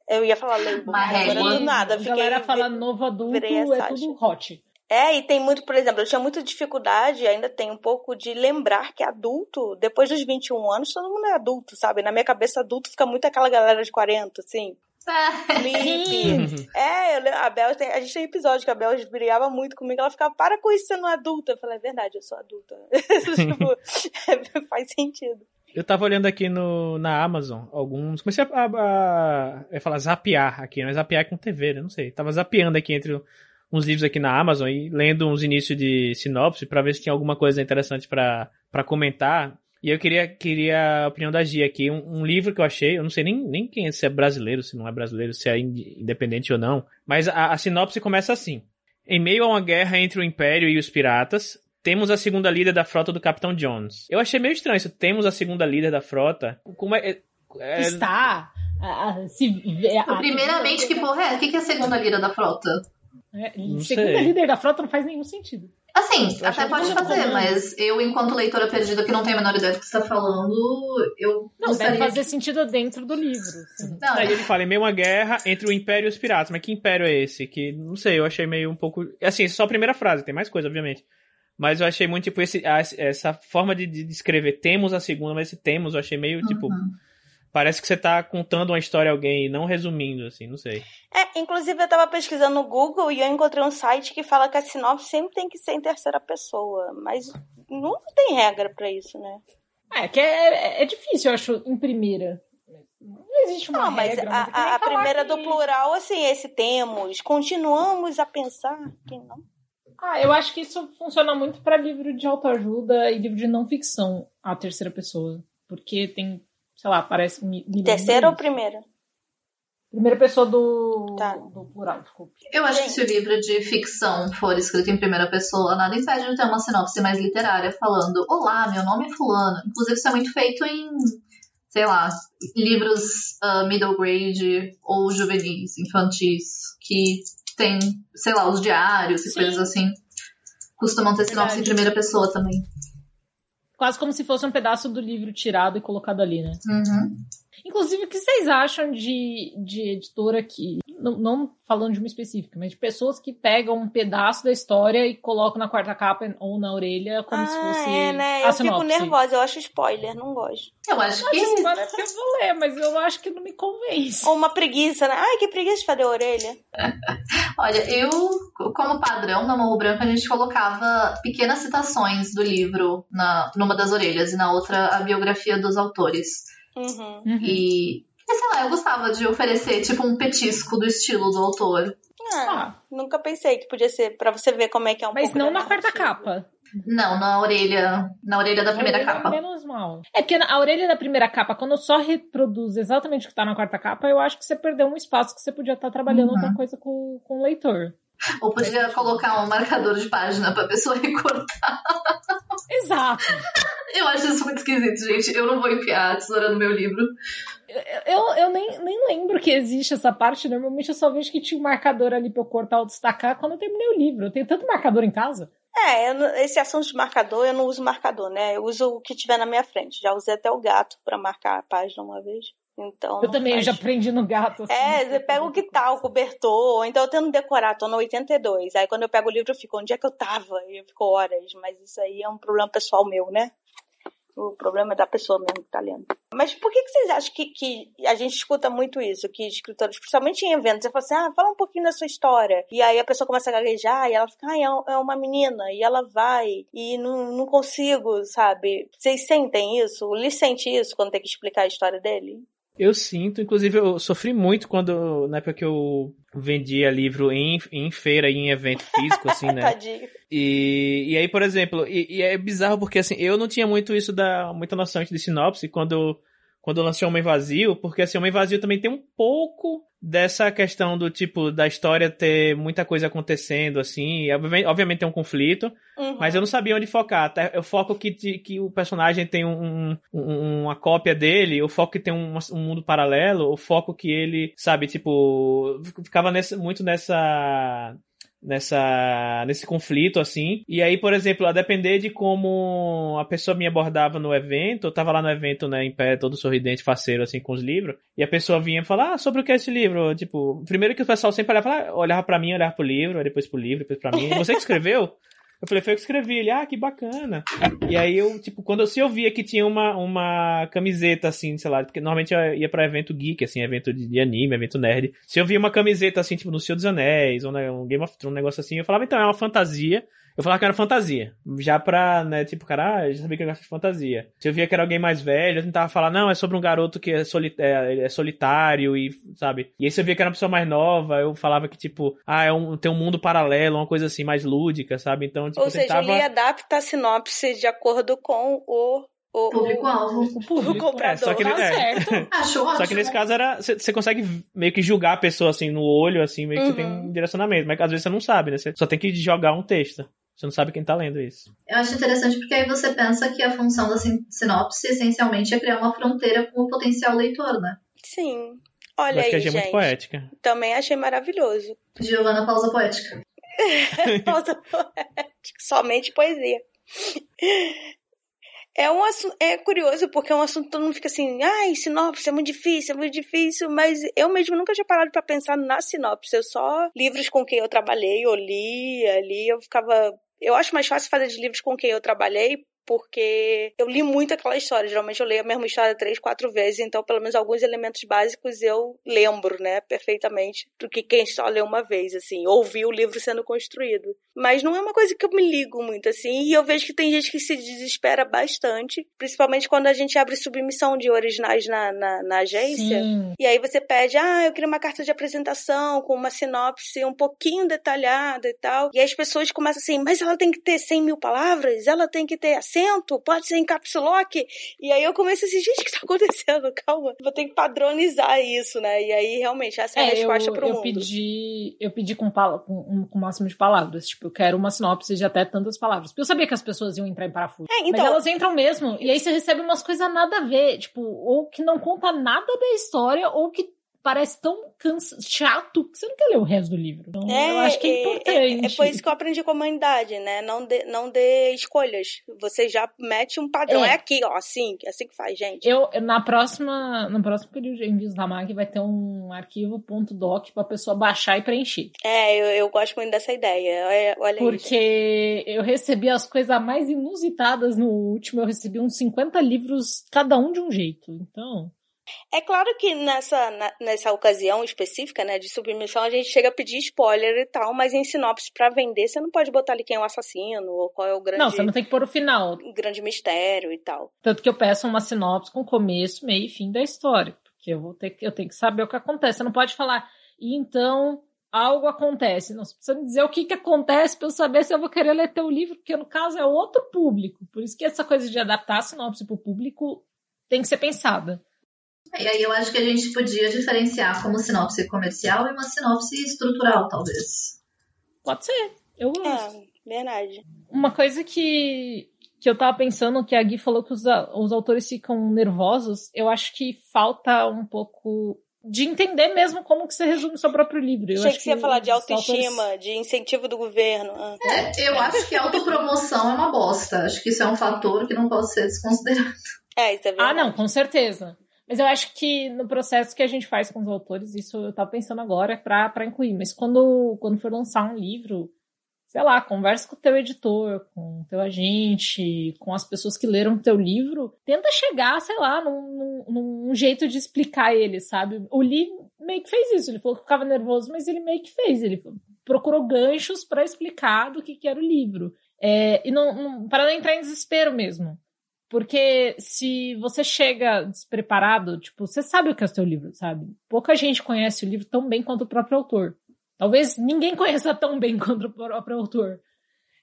Eu ia falar mas agora do nada. A Fiquei... galera fala novo adulto, é Sasha. tudo hot. É, e tem muito, por exemplo, eu tinha muita dificuldade, ainda tem um pouco de lembrar que adulto, depois dos 21 anos, todo mundo é adulto, sabe? Na minha cabeça, adulto fica muito aquela galera de 40, assim. É, Felipe. É, eu lembro, a Bel, tem- a gente tem episódio que a Bel brigava muito comigo, ela ficava, para com isso, você não é adulta. Eu falei, é verdade, eu sou adulta. tipo, faz sentido. Eu tava olhando aqui no, na Amazon alguns. Comecei a, a, a- falar zapear aqui, mas zapear é com TV, né? Não sei. Tava zapeando aqui entre uns livros aqui na Amazon e lendo uns inícios de sinopse pra ver se tinha alguma coisa interessante pra comentar. E eu queria, queria a opinião da Gia aqui. Um, um livro que eu achei, eu não sei nem, nem quem é, se é brasileiro, se não é brasileiro, se é ind- independente ou não. Mas a, a sinopse começa assim. Em meio a uma guerra entre o Império e os piratas, temos a segunda líder da frota do Capitão Jones. Eu achei meio estranho isso. Temos a segunda líder da frota. Como é. é- é- Está. a- a- se, vê- a- Primeiramente, que porra é? O que que é a segunda lira da frota? É, segunda sei. líder da frota não faz nenhum sentido. Assim, Eu até pode fazer, não. mas eu, enquanto leitora perdida que não tem a menor ideia do que você tá falando, eu Não, gostaria deve fazer sentido dentro do livro. assim. Não, Aí ele fala, em meio uma guerra entre o Império e os piratas. Mas que Império é esse? Que, não sei, eu achei meio um pouco... Assim, só a primeira frase, tem mais coisa, obviamente. Mas eu achei muito, tipo, esse, essa forma de, de descrever temos a segunda, mas esse temos eu achei meio, tipo... Parece que você tá contando uma história a alguém e não resumindo, assim, não sei. É, inclusive eu tava pesquisando no Google e eu encontrei um site que fala que a sinopse sempre tem que ser em terceira pessoa, mas não tem regra pra isso, né? É, que é, é difícil, eu acho, em primeira. Não existe uma Não, mas regra. a, mas é que nem a- a primeira que- do plural, assim, esse temos, continuamos a pensar, quem não? Ah, eu acho que isso funciona muito pra livro de autoajuda e livro de não ficção, a terceira pessoa. Porque tem, sei lá, parece... Me, me Terceira ou primeira? Primeira pessoa do, Tá. do plural, desculpe. Eu acho que se o livro de ficção for escrito em primeira pessoa, nada impede de ter uma sinopse mais literária falando Olá, meu nome é fulano. Inclusive, isso é muito feito em, sei lá, livros ah, middle grade ou juvenis, infantis, que tem, sei lá, os diários e Sim. coisas assim. Costumam ter sinopse em primeira pessoa também. Quase como se fosse um pedaço do livro tirado e colocado ali, né? Uhum. Inclusive, o que vocês acham de, de editora que. Não, não falando de uma específica, mas de pessoas que pegam um pedaço da história e colocam na quarta capa ou na orelha como se ah, fosse. é, né? a Eu fico nervosa, eu acho spoiler, não gosto. Eu acho Acho que. que agora eu vou ler, mas eu acho que não me convence. Ou uma preguiça, né? Ai, que preguiça de fazer a orelha. Olha, eu, como padrão na Morro Branco, a gente colocava pequenas citações do livro na, numa das orelhas e na outra a biografia dos autores. Uhum. Uhum. E, sei lá, eu gostava de oferecer tipo um petisco do estilo do autor. Ah, Ah, nunca pensei que podia ser pra você ver como é que é um mas pouco não na quarta capa. Não, na orelha, na orelha da primeira orelha, capa. Menos mal. É porque a orelha da primeira capa, quando só reproduz exatamente o que tá na quarta capa, eu acho que você perdeu um espaço que você podia estar trabalhando Uhum. outra coisa com, com o leitor. Ou podia colocar um marcador de página pra pessoa recortar. Exato. Eu acho isso muito esquisito, gente. Eu não vou enfiar a tesoura no meu livro. Eu, eu nem, nem lembro que existe essa parte. Normalmente eu só vejo que tinha um marcador ali pra eu cortar ou destacar quando eu terminei o livro. Eu tenho tanto marcador em casa. É, eu esse assunto de marcador, eu não uso marcador, né? Eu uso o que tiver na minha frente. Já usei até o gato pra marcar a página uma vez. Então. Eu também eu faz- já aprendi no gato. Assim, É, você pega o que tá, o cobertor, então eu tento decorar, tô no 82. Aí quando eu pego o livro, eu fico, onde é que eu tava? E eu fico horas, mas isso aí é um problema pessoal meu, né? O problema é da pessoa mesmo que tá lendo. Mas por que, que vocês acham que, que a gente escuta muito isso? Que escritores, principalmente em eventos, você fala assim, ah, fala um pouquinho da sua história. E aí a pessoa começa a gaguejar e ela fica, ah, é é uma menina. E ela vai e não, não consigo, sabe? Vocês sentem isso? O Lee sente isso quando tem que explicar a história dele? Eu sinto, inclusive eu sofri muito quando, na época que eu vendia livro em, em feira em evento físico, assim, né? Tadinho. E, e aí, por exemplo, e, e, é bizarro porque assim, eu não tinha muito isso da, muita noção de sinopse quando, quando eu lancei Homem Vazio, porque assim, Homem Vazio também tem um pouco dessa questão do tipo da história ter muita coisa acontecendo assim e, obviamente tem um conflito uhum. mas eu não sabia onde focar até eu foco que, que o personagem tem um, um, uma cópia dele o foco que tem um, um, mundo paralelo o foco que ele sabe tipo ficava nesse, muito nessa nessa nesse conflito assim. E aí, por exemplo, a depender de como a pessoa me abordava no evento, eu tava lá no evento, né, em pé, todo sorridente, faceiro assim com os livros, e a pessoa vinha falar ah, sobre o que é esse livro, tipo, primeiro que o pessoal sempre olhava, olhava para mim, olhava pro livro, depois pro livro, depois para mim. Você que escreveu? Eu falei, foi eu que escrevi. Ele, ah, que bacana. E aí eu, tipo, quando eu, se eu via que tinha uma, uma camiseta, assim, sei lá, porque normalmente eu ia pra evento geek, assim, evento de, anime, evento nerd. Se eu via uma camiseta, assim, tipo, no Senhor dos Anéis, ou né, um Game of Thrones, um negócio assim, eu falava, então, é uma fantasia. Eu falava que era fantasia. Já pra, né, tipo, cara, ah, já sabia que eu gosto de fantasia. Se eu via que era alguém mais velho, eu tentava falar, não, é sobre um garoto que é, soli é, é solitário e, sabe? E aí se eu via que era uma pessoa mais nova, eu falava que, tipo, ah, é um, tem um mundo paralelo, uma coisa assim, mais lúdica, sabe? Então, tipo, Ou seja, tentava... ele adapta a sinopse de acordo com o o público-alvo. O, público, o comprador. É, só que, tá é. certo. Acho Só que nesse caso era. Você consegue meio que julgar a pessoa assim no olho, assim, meio que você tem um direcionamento. Mas às vezes você não sabe, né? Você só tem que jogar um texto. Você não sabe quem tá lendo isso. Eu acho interessante porque aí você pensa que a função da sinopse essencialmente é criar uma fronteira com o potencial leitor, né? Sim. Olha aí, gente. muito poética. Também achei maravilhoso. Giovana pausa poética. pausa poética. Somente poesia. É, um assunto, é curioso porque é um assunto que todo mundo fica assim, ai, sinopse é muito difícil, é muito difícil, mas eu mesmo nunca tinha parado para pensar na sinopse. Eu só livros com quem eu trabalhei, eu li ali, eu ficava eu acho mais fácil fazer de livros com quem eu trabalhei, porque eu li muito aquela história. Geralmente eu leio a mesma história três, quatro vezes, então pelo menos alguns elementos básicos eu lembro, né, perfeitamente, do que quem só lê uma vez, assim, ouvi o livro sendo construído. Mas não é uma coisa que eu me ligo muito, assim, e eu vejo que tem gente que se desespera bastante, principalmente quando a gente abre submissão de originais na, na, na agência. Sim. E aí você pede, ah, eu queria uma carta de apresentação com uma sinopse um pouquinho detalhada e tal. E aí as pessoas começam assim, mas ela tem que ter 100 mil palavras, ela tem que ter acento, pode ser em caps lock. E aí eu comecei assim, gente, o que tá acontecendo? Calma, vou ter que padronizar isso, né? E aí realmente essa é, é a resposta eu, pro eu mundo. Pedi, eu pedi com, com, com o máximo de palavras, tipo, eu quero uma sinopse de até tantas palavras. Porque eu sabia que as pessoas iam entrar em parafuso. É, então... Mas elas entram mesmo. E aí você recebe umas coisas nada a ver. Tipo, ou que não conta nada da história, ou que parece tão cansa... chato que você não quer ler o resto do livro. Então, é, eu acho que é importante. É, é, foi isso que eu aprendi com a humanidade, né? Não dê, não dê escolhas. Você já mete um padrão. É, é aqui, ó, assim, é assim que faz, gente. Eu, na próxima, no próximo período de envios da MAG vai ter um arquivo .doc pra pessoa baixar e preencher. É, eu, eu gosto muito dessa ideia. Olha Porque isso. eu recebi as coisas mais inusitadas no último. Eu recebi uns 50 livros, cada um de um jeito. Então... É claro que nessa, na, nessa ocasião específica, né, de submissão, a gente chega a pedir spoiler e tal, mas em sinopse para vender, você não pode botar ali quem é o assassino ou qual é o grande. Não, você não tem que pôr o final. O grande mistério e tal. Tanto que eu peço uma sinopse com começo, meio e fim da história. Porque eu vou ter que, eu tenho que saber o que acontece. Você não pode falar, e então algo acontece. Não, precisa me dizer o que, que acontece para eu saber se eu vou querer ler teu livro, porque no caso é outro público. Por isso que essa coisa de adaptar a sinopse para o público tem que ser pensada. E aí eu acho que a gente podia diferenciar como sinopse comercial e uma sinopse estrutural, talvez. Pode ser. Eu gosto. É, verdade. Uma coisa que, que eu tava pensando, que a Gui falou que os, os autores ficam nervosos, eu acho que falta um pouco de entender mesmo como que você resume seu próprio livro. Eu Achei que você ia falar de autoestima, autores... de incentivo do governo. Ah. É, eu acho que autopromoção é uma bosta. Acho que isso é um fator que não pode ser desconsiderado. É, isso é verdade. Ah, não, com certeza. Mas eu acho que no processo que a gente faz com os autores, isso eu tava pensando agora para incluir. Mas quando, quando for lançar um livro, sei lá, conversa com o teu editor, com o teu agente, com as pessoas que leram o teu livro, tenta chegar, sei lá, num, num, num jeito de explicar ele, sabe? O Lee meio que fez isso, ele falou que ficava nervoso, mas ele meio que fez, ele procurou ganchos para explicar do que, que era o livro. É, e não, não para não entrar em desespero mesmo. Porque se você chega despreparado, tipo, você sabe o que é o seu livro, sabe? Pouca gente conhece o livro tão bem quanto o próprio autor. Talvez ninguém conheça tão bem quanto o próprio autor.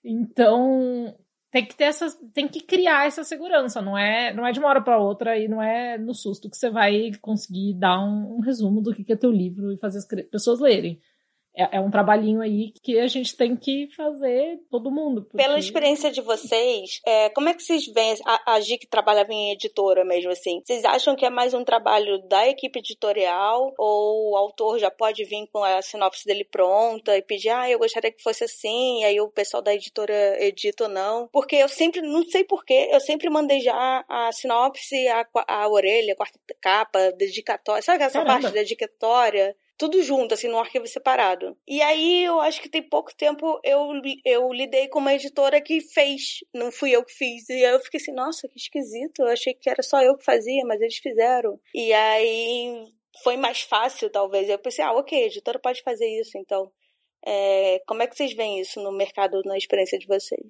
Então, tem que ter essa, tem que criar essa segurança, não é, não é de uma hora para outra e não é no susto que você vai conseguir dar um, um resumo do que é teu livro e fazer as pessoas lerem é, é, um trabalhinho aí que a gente tem que fazer todo mundo. Porque... Pela experiência de vocês, é, como é que vocês veem a, a Gi que trabalhava em editora mesmo assim? Vocês acham que é mais um trabalho da equipe editorial ou o autor já pode vir com a sinopse dele pronta e pedir, ah, eu gostaria que fosse assim, e aí o pessoal da editora edita ou não? Porque eu sempre, não sei porquê, eu sempre mandei já a sinopse, a, a orelha, a quarta capa, dedicatória, sabe essa Caramba. parte dedicatória? Tudo junto, assim, num arquivo separado. E aí eu acho que tem pouco tempo eu, eu lidei com uma editora que fez, não fui eu que fiz. E aí eu fiquei assim, nossa, que esquisito. Eu achei que era só eu que fazia, mas eles fizeram. E aí foi mais fácil, talvez. Eu pensei, ah, ok, a editora pode fazer isso, então. É, como é que vocês veem isso no mercado, na experiência de vocês?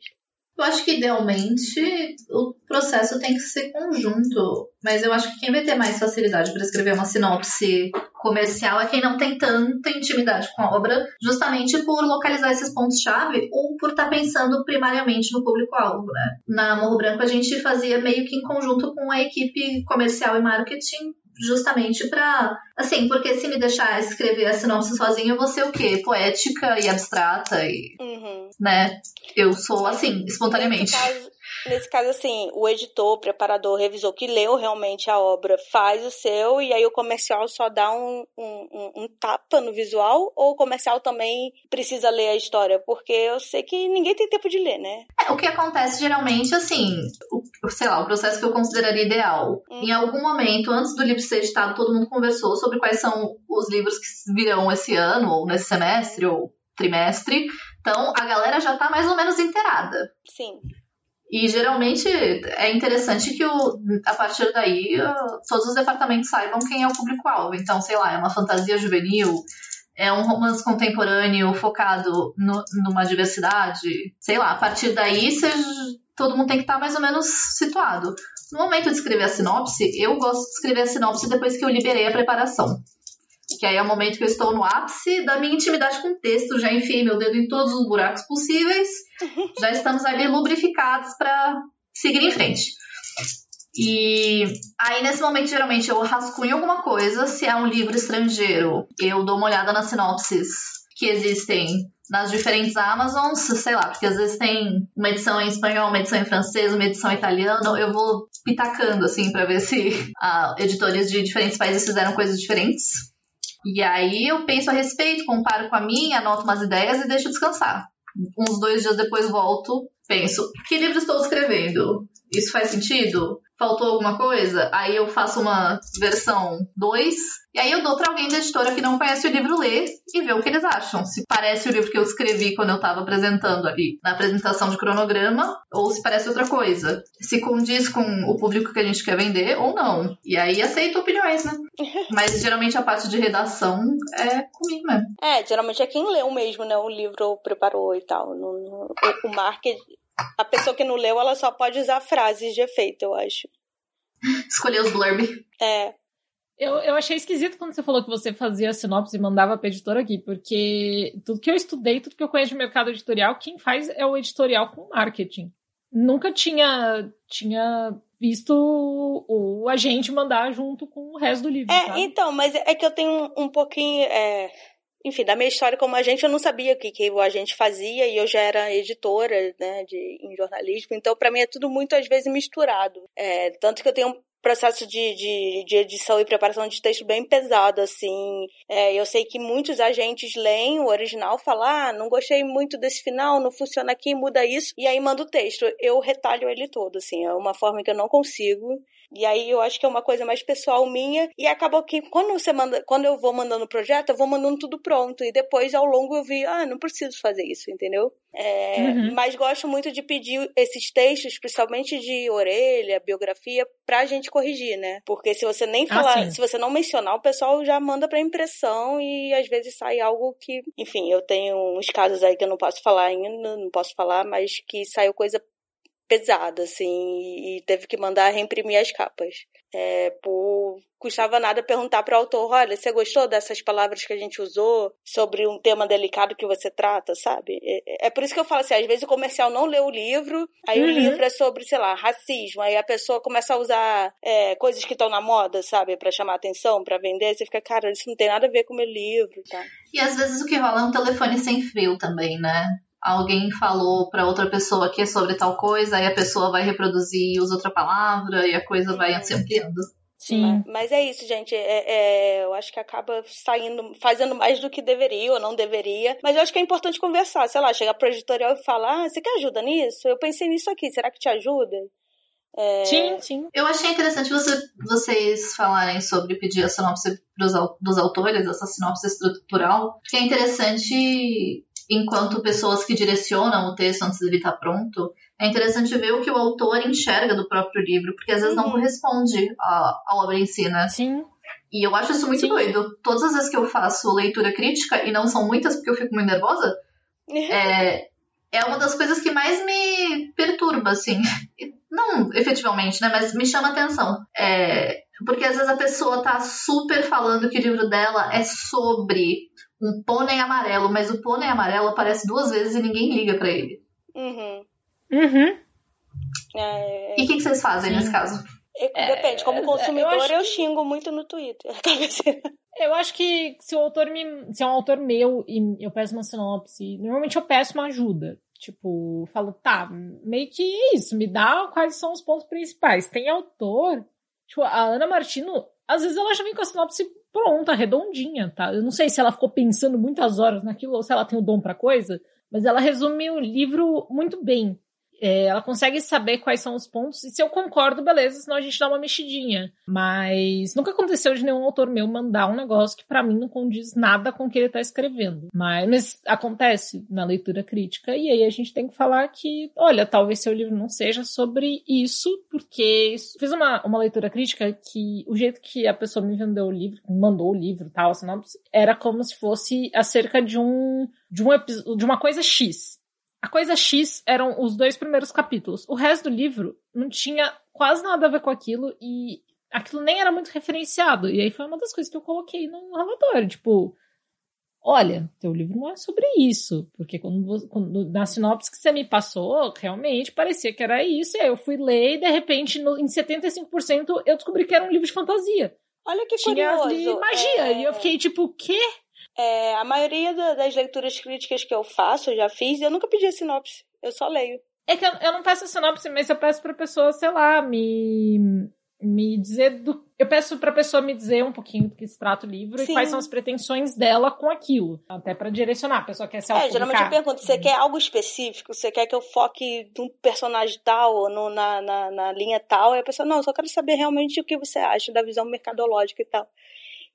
Eu acho que idealmente o processo tem que ser conjunto, mas eu acho que quem vai ter mais facilidade para escrever uma sinopse comercial é quem não tem tanta intimidade com a obra, justamente por localizar esses pontos-chave ou por estar tá pensando primariamente no público-alvo. Né? Na Morro Branco a gente fazia meio que em conjunto com a equipe comercial e marketing justamente para assim, porque se me deixar escrever a sinopse sozinho, eu vou ser o quê? Poética e abstrata e, uhum. né? Eu sou assim, espontaneamente. Nesse caso, Nesse caso, assim, o editor, preparador, revisor que leu realmente a obra faz o seu e aí o comercial só dá um, um, um, tapa no visual ou o comercial também precisa ler a história? Porque eu sei que ninguém tem tempo de ler, né? É, o que acontece geralmente, assim, o, sei lá, o processo que eu consideraria ideal. Hum. Em algum momento, antes do livro ser editado, todo mundo conversou sobre quais são os livros que virão esse ano, ou nesse semestre, ou trimestre. Então, a galera já tá mais ou menos inteirada. Sim. E geralmente é interessante que o, a partir daí todos os departamentos saibam quem é o público-alvo. Então, sei lá, é uma fantasia juvenil, é um romance contemporâneo focado no, numa diversidade. Sei lá, a partir daí todo mundo tem que estar mais ou menos situado. No momento de escrever a sinopse, eu gosto de escrever a sinopse depois que eu liberei a preparação que aí é o momento que eu estou no ápice da minha intimidade com o texto, já enfiei meu dedo em todos os buracos possíveis, já estamos ali lubrificados para seguir em frente. E aí, nesse momento, geralmente eu rascunho alguma coisa. Se é um livro estrangeiro, eu dou uma olhada nas sinopses que existem nas diferentes Amazons, sei lá, porque às vezes tem uma edição em espanhol, uma edição em francês, uma edição em italiano. Eu vou pitacando, assim, para ver se ah, editores de diferentes países fizeram coisas diferentes. E aí eu penso a respeito, comparo com a minha, anoto umas ideias e deixo descansar. Uns dois dias depois volto, penso, que livro estou escrevendo? Isso faz sentido? Faltou alguma coisa, aí eu faço uma versão 2, e aí eu dou para alguém da editora que não conhece o livro ler e ver o que eles acham. Se parece o livro que eu escrevi quando eu estava apresentando ali na apresentação de cronograma, ou se parece outra coisa. Se condiz com o público que a gente quer vender ou não. E aí aceito opiniões, né? Mas geralmente a parte de redação é comigo mesmo. É, geralmente é quem leu mesmo, né? O livro preparou e tal. O marketing a pessoa que não leu, ela só pode usar frases de efeito, eu acho. Escolher os blurb. É. Eu, eu achei esquisito quando você falou que você fazia sinopse e mandava pra editora aqui, porque tudo que eu estudei, tudo que eu conheço de mercado editorial, quem faz é o editorial com marketing. Nunca tinha, tinha visto o, o agente mandar junto com o resto do livro. É, sabe? então, mas é que eu tenho um, um pouquinho. É enfim, da minha história como agente, eu não sabia o que, que o agente fazia e eu já era editora, né, de, em jornalismo, então para mim é tudo muito, às vezes, misturado. É, tanto que eu tenho um processo de, de, de, edição e preparação de texto bem pesado, assim. É, eu sei que muitos agentes leem o original, falam, ah, não gostei muito desse final, não funciona aqui, muda isso, e aí manda o texto. Eu retalho ele todo, assim, é uma forma que eu não consigo. E aí eu acho que é uma coisa mais pessoal minha. E acabou que quando você manda, quando eu vou mandando o projeto, eu vou mandando tudo pronto. E depois, ao longo, eu vi, ah, não preciso fazer isso, entendeu? É, uhum. Mas gosto muito de pedir esses textos, principalmente de orelha, biografia, pra gente corrigir, né? Porque se você nem ah, falar, ah, se você não mencionar, o pessoal já manda pra impressão e às vezes sai algo que, enfim, eu tenho uns casos aí que eu não posso falar ainda, não posso falar, mas que saiu coisa pesado, assim, e teve que mandar reimprimir as capas. É, por custava nada perguntar para o autor, olha, você gostou dessas palavras que a gente usou sobre um tema delicado que você trata, sabe? É, é por isso que eu falo assim, às vezes o comercial não lê o livro, aí uhum. o livro é sobre, sei lá, racismo, aí a pessoa começa a usar é, coisas que estão na moda, sabe, para chamar atenção, para vender, você fica, cara, isso não tem nada a ver com o meu livro, tá? E às vezes o que rola é um telefone sem fio também, né? Alguém falou para outra pessoa que é sobre tal coisa, aí a pessoa vai reproduzir e usa outra palavra e a coisa vai se ampliando. Sim. Mas, mas, é isso, gente. É, é, eu acho que acaba saindo, fazendo mais do que deveria ou não deveria. Mas eu acho que é importante conversar. Sei lá, chegar pro editorial e falar: ah, você quer ajuda nisso? Eu pensei nisso aqui, será que te ajuda? É... Sim, sim. Eu achei interessante você, vocês falarem sobre pedir a sinopse pros, dos autores, essa sinopse estrutural, porque é interessante enquanto pessoas que direcionam o texto antes dele estar tá pronto, é interessante ver o que o autor enxerga do próprio livro, porque às vezes não uhum. corresponde à, à obra em si, né? Sim. E eu acho isso muito Sim. doido. Todas as vezes que eu faço leitura crítica, e não são muitas porque eu fico muito nervosa, é, é uma das coisas que mais me perturba, assim. Não efetivamente, né? Mas me chama atenção. É, porque às vezes a pessoa tá super falando que o livro dela é sobre um pônei amarelo, mas o pônei amarelo aparece duas vezes e ninguém liga para ele. Uhum. Uhum. É... E o que, que, vocês fazem Sim. nesse caso? É, Depende, como consumidor eu, eu xingo muito no Twitter. eu acho que se o autor me. Se é um autor meu e eu peço uma sinopse, normalmente eu peço uma ajuda. Tipo, falo, tá, meio que isso, me dá quais são os pontos principais. Tem autor, tipo, a Ana Martino, às vezes ela já vem com a sinopse pronta, redondinha, tá? Eu não sei se ela ficou pensando muitas horas naquilo ou se ela tem o dom pra coisa, mas ela resume o livro muito bem. É, ela consegue saber quais são os pontos, e se eu concordo, beleza, senão a gente dá uma mexidinha. Mas nunca aconteceu de nenhum autor meu mandar um negócio que para mim não condiz nada com o que ele tá escrevendo. Mas, mas, acontece na leitura crítica, e aí a gente tem que falar que, olha, talvez seu livro não seja sobre isso, porque fiz uma, uma leitura crítica que o jeito que a pessoa me vendeu o livro, mandou o livro tal, assim, era como se fosse acerca de um de, um, de uma coisa X. A coisa X eram os dois primeiros capítulos. O resto do livro não tinha quase nada a ver com aquilo e aquilo nem era muito referenciado. E aí foi uma das coisas que eu coloquei no relatório. Tipo, olha, teu livro não é sobre isso. Porque quando, quando, na sinopse que você me passou, realmente parecia que era isso. E aí eu fui ler e de repente, no, em 75%, eu descobri que era um livro de fantasia. Olha que Tinha curioso. magia. É... E eu fiquei tipo, o quê? É, a maioria das leituras críticas que eu faço, eu já fiz, eu nunca pedi a sinopse. Eu só leio. É que eu, eu não peço a sinopse, mas eu peço pra pessoa, sei lá, me me dizer do. Eu peço pra pessoa me dizer um pouquinho do que se trata o livro Sim. e quais são as pretensões dela com aquilo. Até para direcionar. A pessoa quer ser É, geralmente eu pergunto: você quer algo específico? Você quer que eu foque num personagem tal ou no, na, na, na linha tal? E a pessoa, não, eu só quero saber realmente o que você acha da visão mercadológica e tal.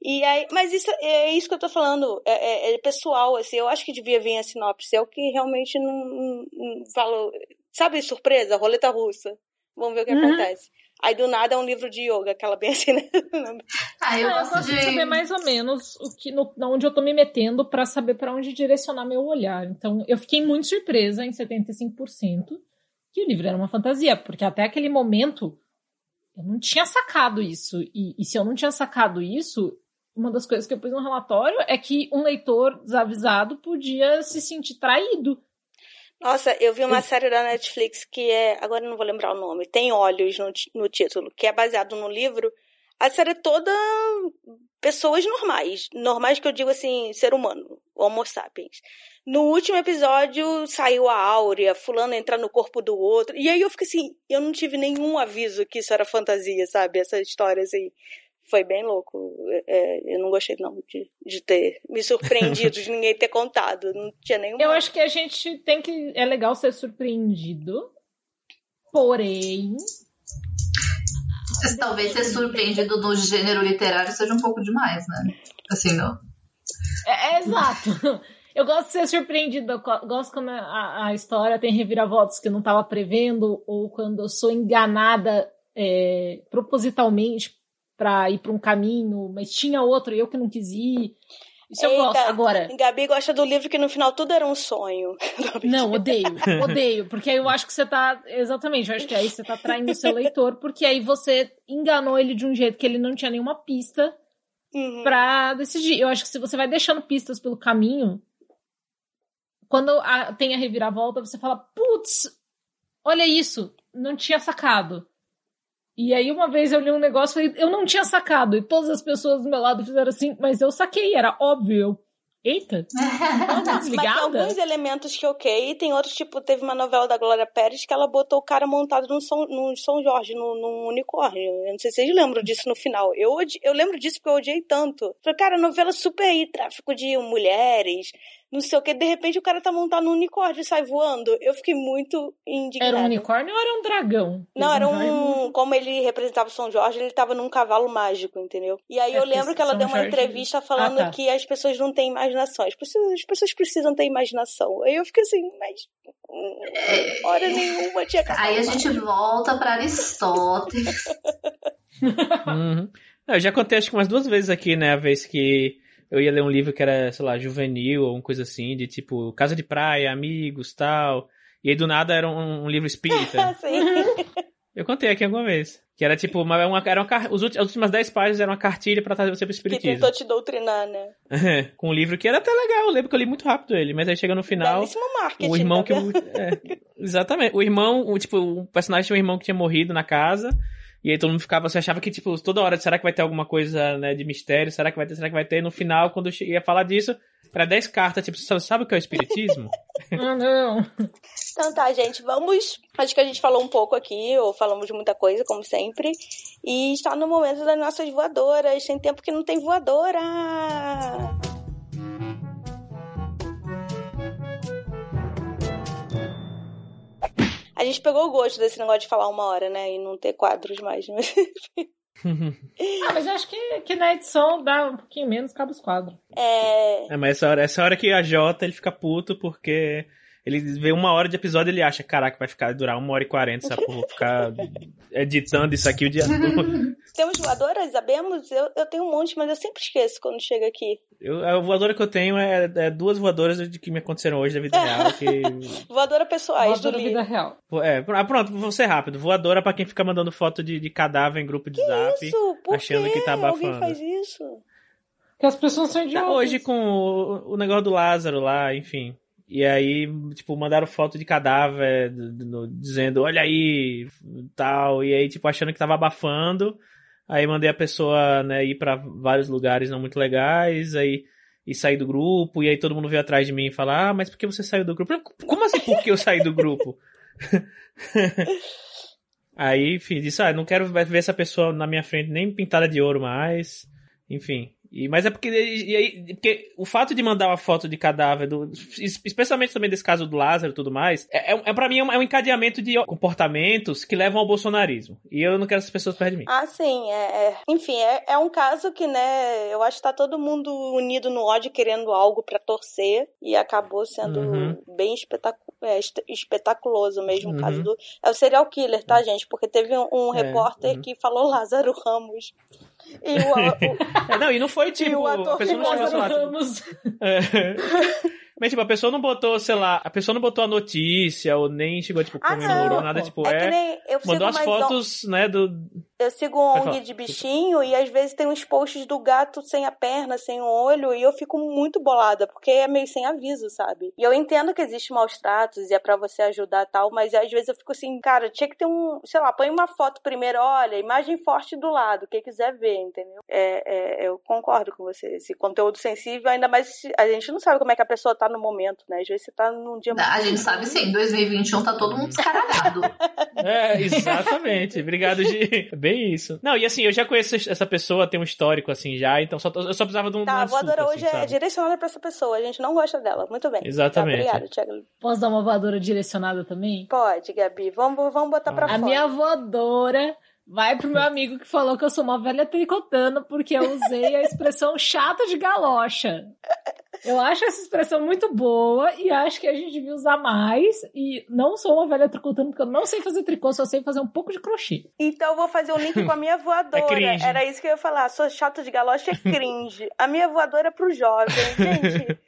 E aí, mas isso é isso que eu tô falando, é, é, é pessoal, assim, eu acho que devia vir a sinopse, é o que realmente não, não, não falo, sabe, surpresa, roleta russa, vamos ver o que uhum. acontece. Aí do nada é um livro de yoga, aquela bem assim, né? Ah, eu, ah, eu gosto de... de saber mais ou menos o que, no, onde eu tô me metendo para saber para onde direcionar meu olhar. Então, eu fiquei muito surpresa em 75% que o livro era uma fantasia, porque até aquele momento eu não tinha sacado isso. E, e se eu não tinha sacado isso, uma das coisas que eu pus no relatório é que um leitor desavisado podia se sentir traído. Nossa, eu vi uma série da Netflix que é. Agora eu não vou lembrar o nome. Tem Olhos no, no título, que é baseado no livro. A série é toda pessoas normais. Normais que eu digo assim, ser humano, Homo sapiens. No último episódio saiu a Áurea, fulano entrar no corpo do outro. E aí eu fiquei assim, eu não tive nenhum aviso que isso era fantasia, sabe? Essa história assim foi bem louco. É, eu não gostei, não, de, de ter me surpreendido, de ninguém ter contado. Não tinha nenhum. Eu acho que a gente tem que. É legal ser surpreendido. Porém. Talvez ser surpreendido no gênero literário seja um pouco demais, né? Assim, não. É, é exato. Eu gosto de ser surpreendido. Eu gosto quando a, a história tem reviravoltas que eu não estava prevendo, ou quando eu sou enganada é, propositalmente para ir para um caminho, mas tinha outro e eu que não quis ir. Isso eu gosto. Agora. Gabi gosta do livro que no final tudo era um sonho. Não, odeio. Odeio. Porque aí eu acho que você tá. Exatamente, eu acho que aí você tá traindo o seu leitor, porque aí você enganou ele de um jeito que ele não tinha nenhuma pista uhum. pra decidir. Eu acho que se você vai deixando pistas pelo caminho, quando a, tem a reviravolta, você fala, putz, olha isso, não tinha sacado. E aí uma vez eu li um negócio e eu não tinha sacado. E todas as pessoas do meu lado fizeram assim, mas eu saquei, era óbvio. Eita! Mas tem alguns elementos que ok, tem outros, tipo, teve uma novela da Glória Pérez que ela botou o cara montado num São, num São Jorge, num, num unicórnio. Eu não sei se vocês lembram disso no final. Eu, eu lembro disso porque eu odiei tanto. Falei, cara, novela super aí, tráfico de mulheres, não sei o que, de repente o cara tá montado num unicórnio e sai voando. Eu fiquei muito indignada. Era um unicórnio ou era um dragão? Não, era um. Como ele representava São Jorge, ele tava num cavalo mágico, entendeu? E aí é eu lembro que ela São deu uma Jorge... entrevista falando ah, tá. que as pessoas não têm imaginação. As pessoas, as pessoas precisam ter imaginação. Aí eu fiquei assim, mas. É... Hora nenhuma tinha Aí a gente volta para Aristóteles. uhum. Eu já contei acho que umas duas vezes aqui, né? A vez que eu ia ler um livro que era, sei lá, juvenil ou uma coisa assim, de tipo, casa de praia, amigos, tal. E aí do nada era um, um livro espírita. Sim. Eu contei aqui alguma vez. Que era tipo, uma, uma, era uma, os últimos, as últimas 10 páginas eram uma cartilha pra trazer você pro espiritismo. Que tentou te doutrinar, né? Com um livro que era até legal, eu lembro que eu li muito rápido ele, mas aí chega no final. o irmão tá que. É, exatamente. O irmão, o, tipo, o personagem tinha um irmão que tinha morrido na casa. E aí todo mundo ficava, você achava que, tipo, toda hora, será que vai ter alguma coisa, né, de mistério? Será que vai ter? Será que vai ter? E no final, quando eu ia falar disso, para 10 cartas, tipo, você sabe o que é o espiritismo? ah, não. Então tá, gente, vamos. Acho que a gente falou um pouco aqui, ou falamos de muita coisa, como sempre. E está no momento das nossas voadoras. Tem tempo que não tem voadora! A gente pegou o gosto desse negócio de falar uma hora, né? E não ter quadros mais. Mas... ah, mas eu acho que, que na edição dá um pouquinho menos, cabe os quadros. É... é. mas essa hora, essa hora que a Jota ele fica puto porque ele vê uma hora de episódio e ele acha, caraca, vai ficar durar uma hora e quarenta, porra, vou ficar editando isso aqui o dia todo. Temos voadoras, sabemos? Eu, eu tenho um monte, mas eu sempre esqueço quando chega aqui. Eu, a voadora que eu tenho é, é duas voadoras de que me aconteceram hoje da vida real. Que... voadora pessoais voadora do vida real. É, ah, pronto, vou ser rápido. Voadora pra quem fica mandando foto de, de cadáver em grupo de que zap. Isso? Por achando quê? que tá abafando. Alguém faz isso? Que as pessoas são idiotas. Hoje com o, o negócio do Lázaro lá, enfim. E aí, tipo, mandaram foto de cadáver dizendo, olha aí, tal. E aí, tipo, achando que tava abafando. Aí mandei a pessoa, né, ir para vários lugares não muito legais, aí e sair do grupo, e aí todo mundo veio atrás de mim e falar, ah, mas por que você saiu do grupo? Como assim por que eu saí do grupo? aí, enfim, disse, ah, não quero ver essa pessoa na minha frente nem pintada de ouro mais. Enfim, e, mas é porque, e aí, porque o fato de mandar uma foto de cadáver, do, especialmente também desse caso do Lázaro e tudo mais, é, é, é para mim é um, é um, encadeamento de comportamentos que levam ao bolsonarismo. E eu não quero essas pessoas perto de mim. Ah, sim. É, é. enfim, é, é um caso que, né, eu acho que tá todo mundo unido no ódio querendo algo para torcer e acabou sendo uhum. bem espetacu espetaculoso mesmo. Uhum. O caso do. É o serial killer, tá, gente? Porque teve um, um repórter uhum. que falou Lázaro Ramos. E o, o... É, não, e não foi tipo. E o ator a pessoa não chegou Ramos. É. Mas, tipo, a pessoa não botou, sei lá, a pessoa não botou a notícia, ou nem chegou, tipo, comemorou ah, nada, tipo, é. é mandou as fotos, né, do. Eu sigo um ONG de bichinho e às vezes tem uns posts do gato sem a perna, sem o olho, e eu fico muito bolada, porque é meio sem aviso, sabe? E eu entendo que existe maus tratos e é para você ajudar tal, mas às vezes eu fico assim, cara, tinha que ter um, sei lá, põe uma foto primeiro, olha, imagem forte do lado, quem quiser ver, entendeu? É, é, eu concordo com você. Esse conteúdo sensível, ainda mais a gente não sabe como é que a pessoa tá no momento, né? Às vezes você tá num dia muito. A gente sabe sim, em 2021 tá todo mundo descaralhado. é, exatamente. Obrigado, Gi. Bem isso. Não, e assim, eu já conheço essa pessoa, tem um histórico assim já, então só, eu só precisava de um. Tá, a voadora assim, hoje é sabe? é direcionada pra essa pessoa, a gente não gosta dela. Muito bem. Exatamente. Tá, obrigada, Thiago. Posso dar uma voadora direcionada também? Pode, Gabi. Vamos, vamos botar pra a fora. A minha voadora vai pro meu amigo que falou que eu sou uma velha tricotando porque eu usei a expressão chata de galocha. Eu acho essa expressão muito boa e acho que a gente devia usar mais. E não sou uma velha tricotando, porque eu não sei fazer tricô, só sei fazer um pouco de crochê. Então eu vou fazer um link com a minha voadora. É Era isso que eu ia falar. Sou chata de galoche é cringe. A minha voadora é pro jovem. Gente,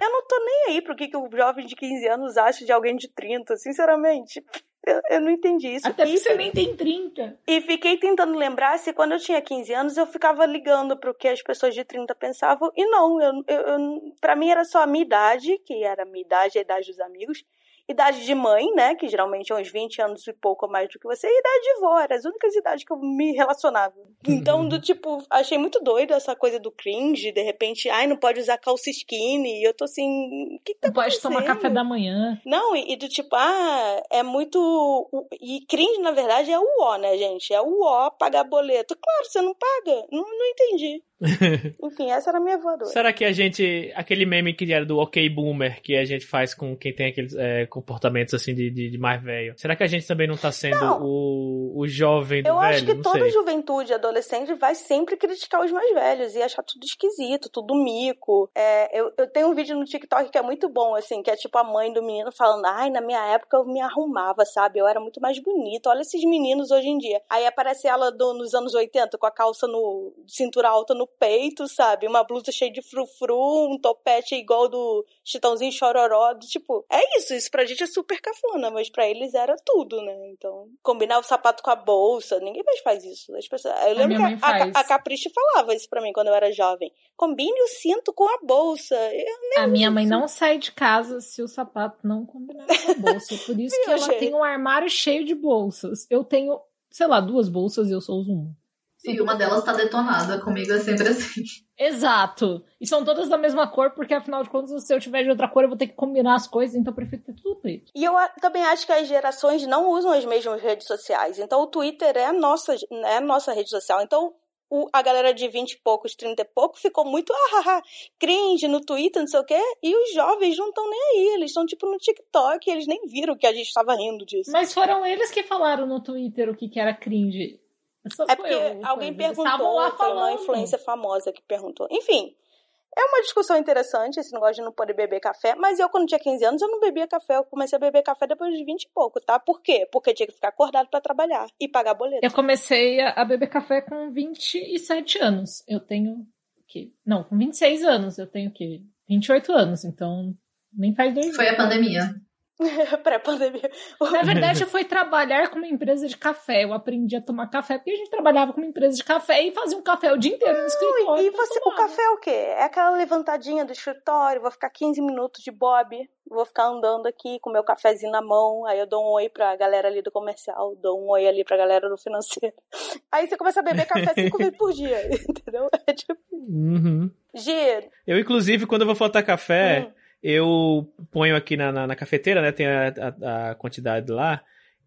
eu não tô nem aí pro que, que o jovem de 15 anos acha de alguém de 30, sinceramente. Eu, eu não entendi isso. Até porque você nem tem 30. E fiquei tentando lembrar se quando eu tinha 15 anos eu ficava ligando pro que as pessoas de 30 pensavam. E não, eu, eu, eu, pra mim era só a minha idade, que era a minha idade, a idade dos amigos. Idade de mãe, né? Que geralmente é uns 20 anos e pouco mais do que você. E idade de vó, eram as únicas idades que eu me relacionava. Então, do tipo, achei muito doido essa coisa do cringe. De repente, ai, não pode usar calça skinny. E eu tô assim, o que, que tá Não pode tomar café da manhã. Não, e, e do tipo, ah, é muito. E cringe, na verdade, é o ó, né, gente? É o ó pagar boleto. Claro, você não paga. Não, não entendi. Enfim, essa era a minha voadora. Será que a gente. Aquele meme que era do ok boomer que a gente faz com quem tem aqueles é, comportamentos assim de, de, de mais velho? Será que a gente também não tá sendo Não. o, o jovem do Eu velho? acho que não toda sei. juventude adolescente vai sempre criticar os mais velhos e achar tudo esquisito, tudo mico. É, eu, eu tenho um vídeo no TikTok que é muito bom, assim, que é tipo a mãe do menino falando: Ai, na minha época eu me arrumava, sabe? Eu era muito mais bonita. Olha esses meninos hoje em dia. Aí aparece ela do- nos anos 80 com a calça no cintura alta no peito, sabe? Uma blusa cheia de frufru, um topete igual do Chitãozinho Chororó. do Tipo, é isso. Isso pra gente é super cafona, mas pra eles era tudo, né? Então, combinar o sapato com a bolsa. Ninguém mais faz isso. As pessoas... Eu lembro minha que a, a, a Capricho falava isso pra mim quando eu era jovem. Combine o cinto com a bolsa. A minha mãe não sai de casa se o sapato não combinar com a bolsa. Por isso que ela gente? tem um armário cheio de bolsas. Eu tenho, sei lá, duas bolsas e eu uso uma. E uma delas tá detonada. Comigo é sempre assim. Exato. E são todas da mesma cor, porque afinal de contas, se eu tiver de outra cor, eu vou ter que combinar as coisas, então eu prefiro ter tudo preto. E eu também acho que as gerações não usam as mesmas redes sociais. Então o Twitter é a nossa, é a nossa rede social. Então o- a galera de 20 e poucos, 30 e pouco ficou muito ah, ah, ah, cringe no Twitter, não sei o quê. E os jovens não estão nem aí. Eles estão tipo no TikTok. Eles nem viram que a gente estava rindo disso. Mas foram eles que falaram no Twitter o que, que era cringe. Só É porque eu, alguém perguntou, lá foi uma influência famosa que perguntou. Enfim, é uma discussão interessante esse negócio de não poder beber café, mas eu, quando tinha 15 anos, eu não bebia café. Eu comecei a beber café depois de 20 e pouco, tá? Por quê? Porque eu tinha que ficar acordado pra trabalhar e pagar boleto. Eu comecei a beber café com 27 anos. Eu tenho o quê? Não, com 26 anos. Eu tenho o quê? 28 anos, então nem faz dois Foi a pandemia. Pré-pandemia. Na verdade, eu fui trabalhar com uma empresa de café. Eu aprendi a tomar café porque a gente trabalhava com uma empresa de café e fazia um café o dia inteiro no escritório. E você, o tomava. café é o quê? É aquela levantadinha do escritório, vou ficar 15 minutos de bob, vou ficar andando aqui com meu cafezinho na mão, aí eu dou um oi pra galera ali do comercial, dou um oi ali pra galera do financeiro. Aí você começa a beber café cinco vezes por dia, entendeu? É tipo, Uhum. Gi, Eu, inclusive, quando eu vou faltar café, hum, eu ponho aqui na, na, na cafeteira, né? Tem a, a, a quantidade lá.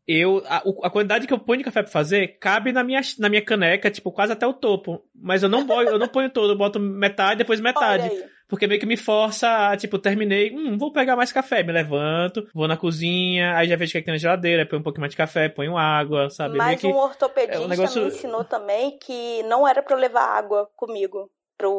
Eu, a, a quantidade que eu ponho de café pra fazer cabe na minha, na minha caneca, tipo, quase até o topo. Mas eu não, boio, eu não ponho todo, eu boto metade, depois metade. Porque meio que me força a, tipo, terminei, hum, vou pegar mais café. Me levanto, vou na cozinha, aí já vejo o que, é que tem na geladeira, põe um pouquinho mais de café, ponho água, sabe? Mas meio que... um ortopedista é um negócio- me ensinou também que não era pra eu levar água comigo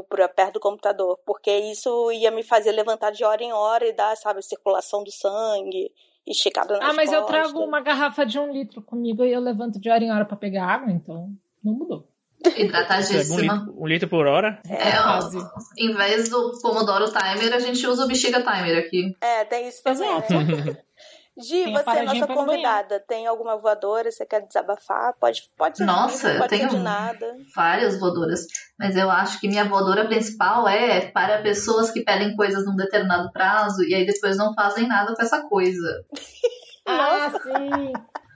pro, perto do computador, porque isso ia me fazer levantar de hora em hora e dar, sabe, circulação do sangue, esticada nas Ah, mas eu costas. trago uma garrafa de um litro comigo e eu levanto de hora em hora pra pegar água, então não mudou. Isso é um, Hidratadíssima. litro, um litro por hora. É, ó, quase. em vez do Pomodoro Timer, a gente usa o Bexiga Timer aqui. É, tem isso também, Exato. né? Gi, você é nossa convidada. Tem alguma voadora? Você quer desabafar? Pode, pode ser Nossa, eu tenho nada. Várias voadoras. Mas eu acho que minha voadora principal é para pessoas que pedem coisas num determinado prazo e aí depois não fazem nada com essa coisa. Ah, sim.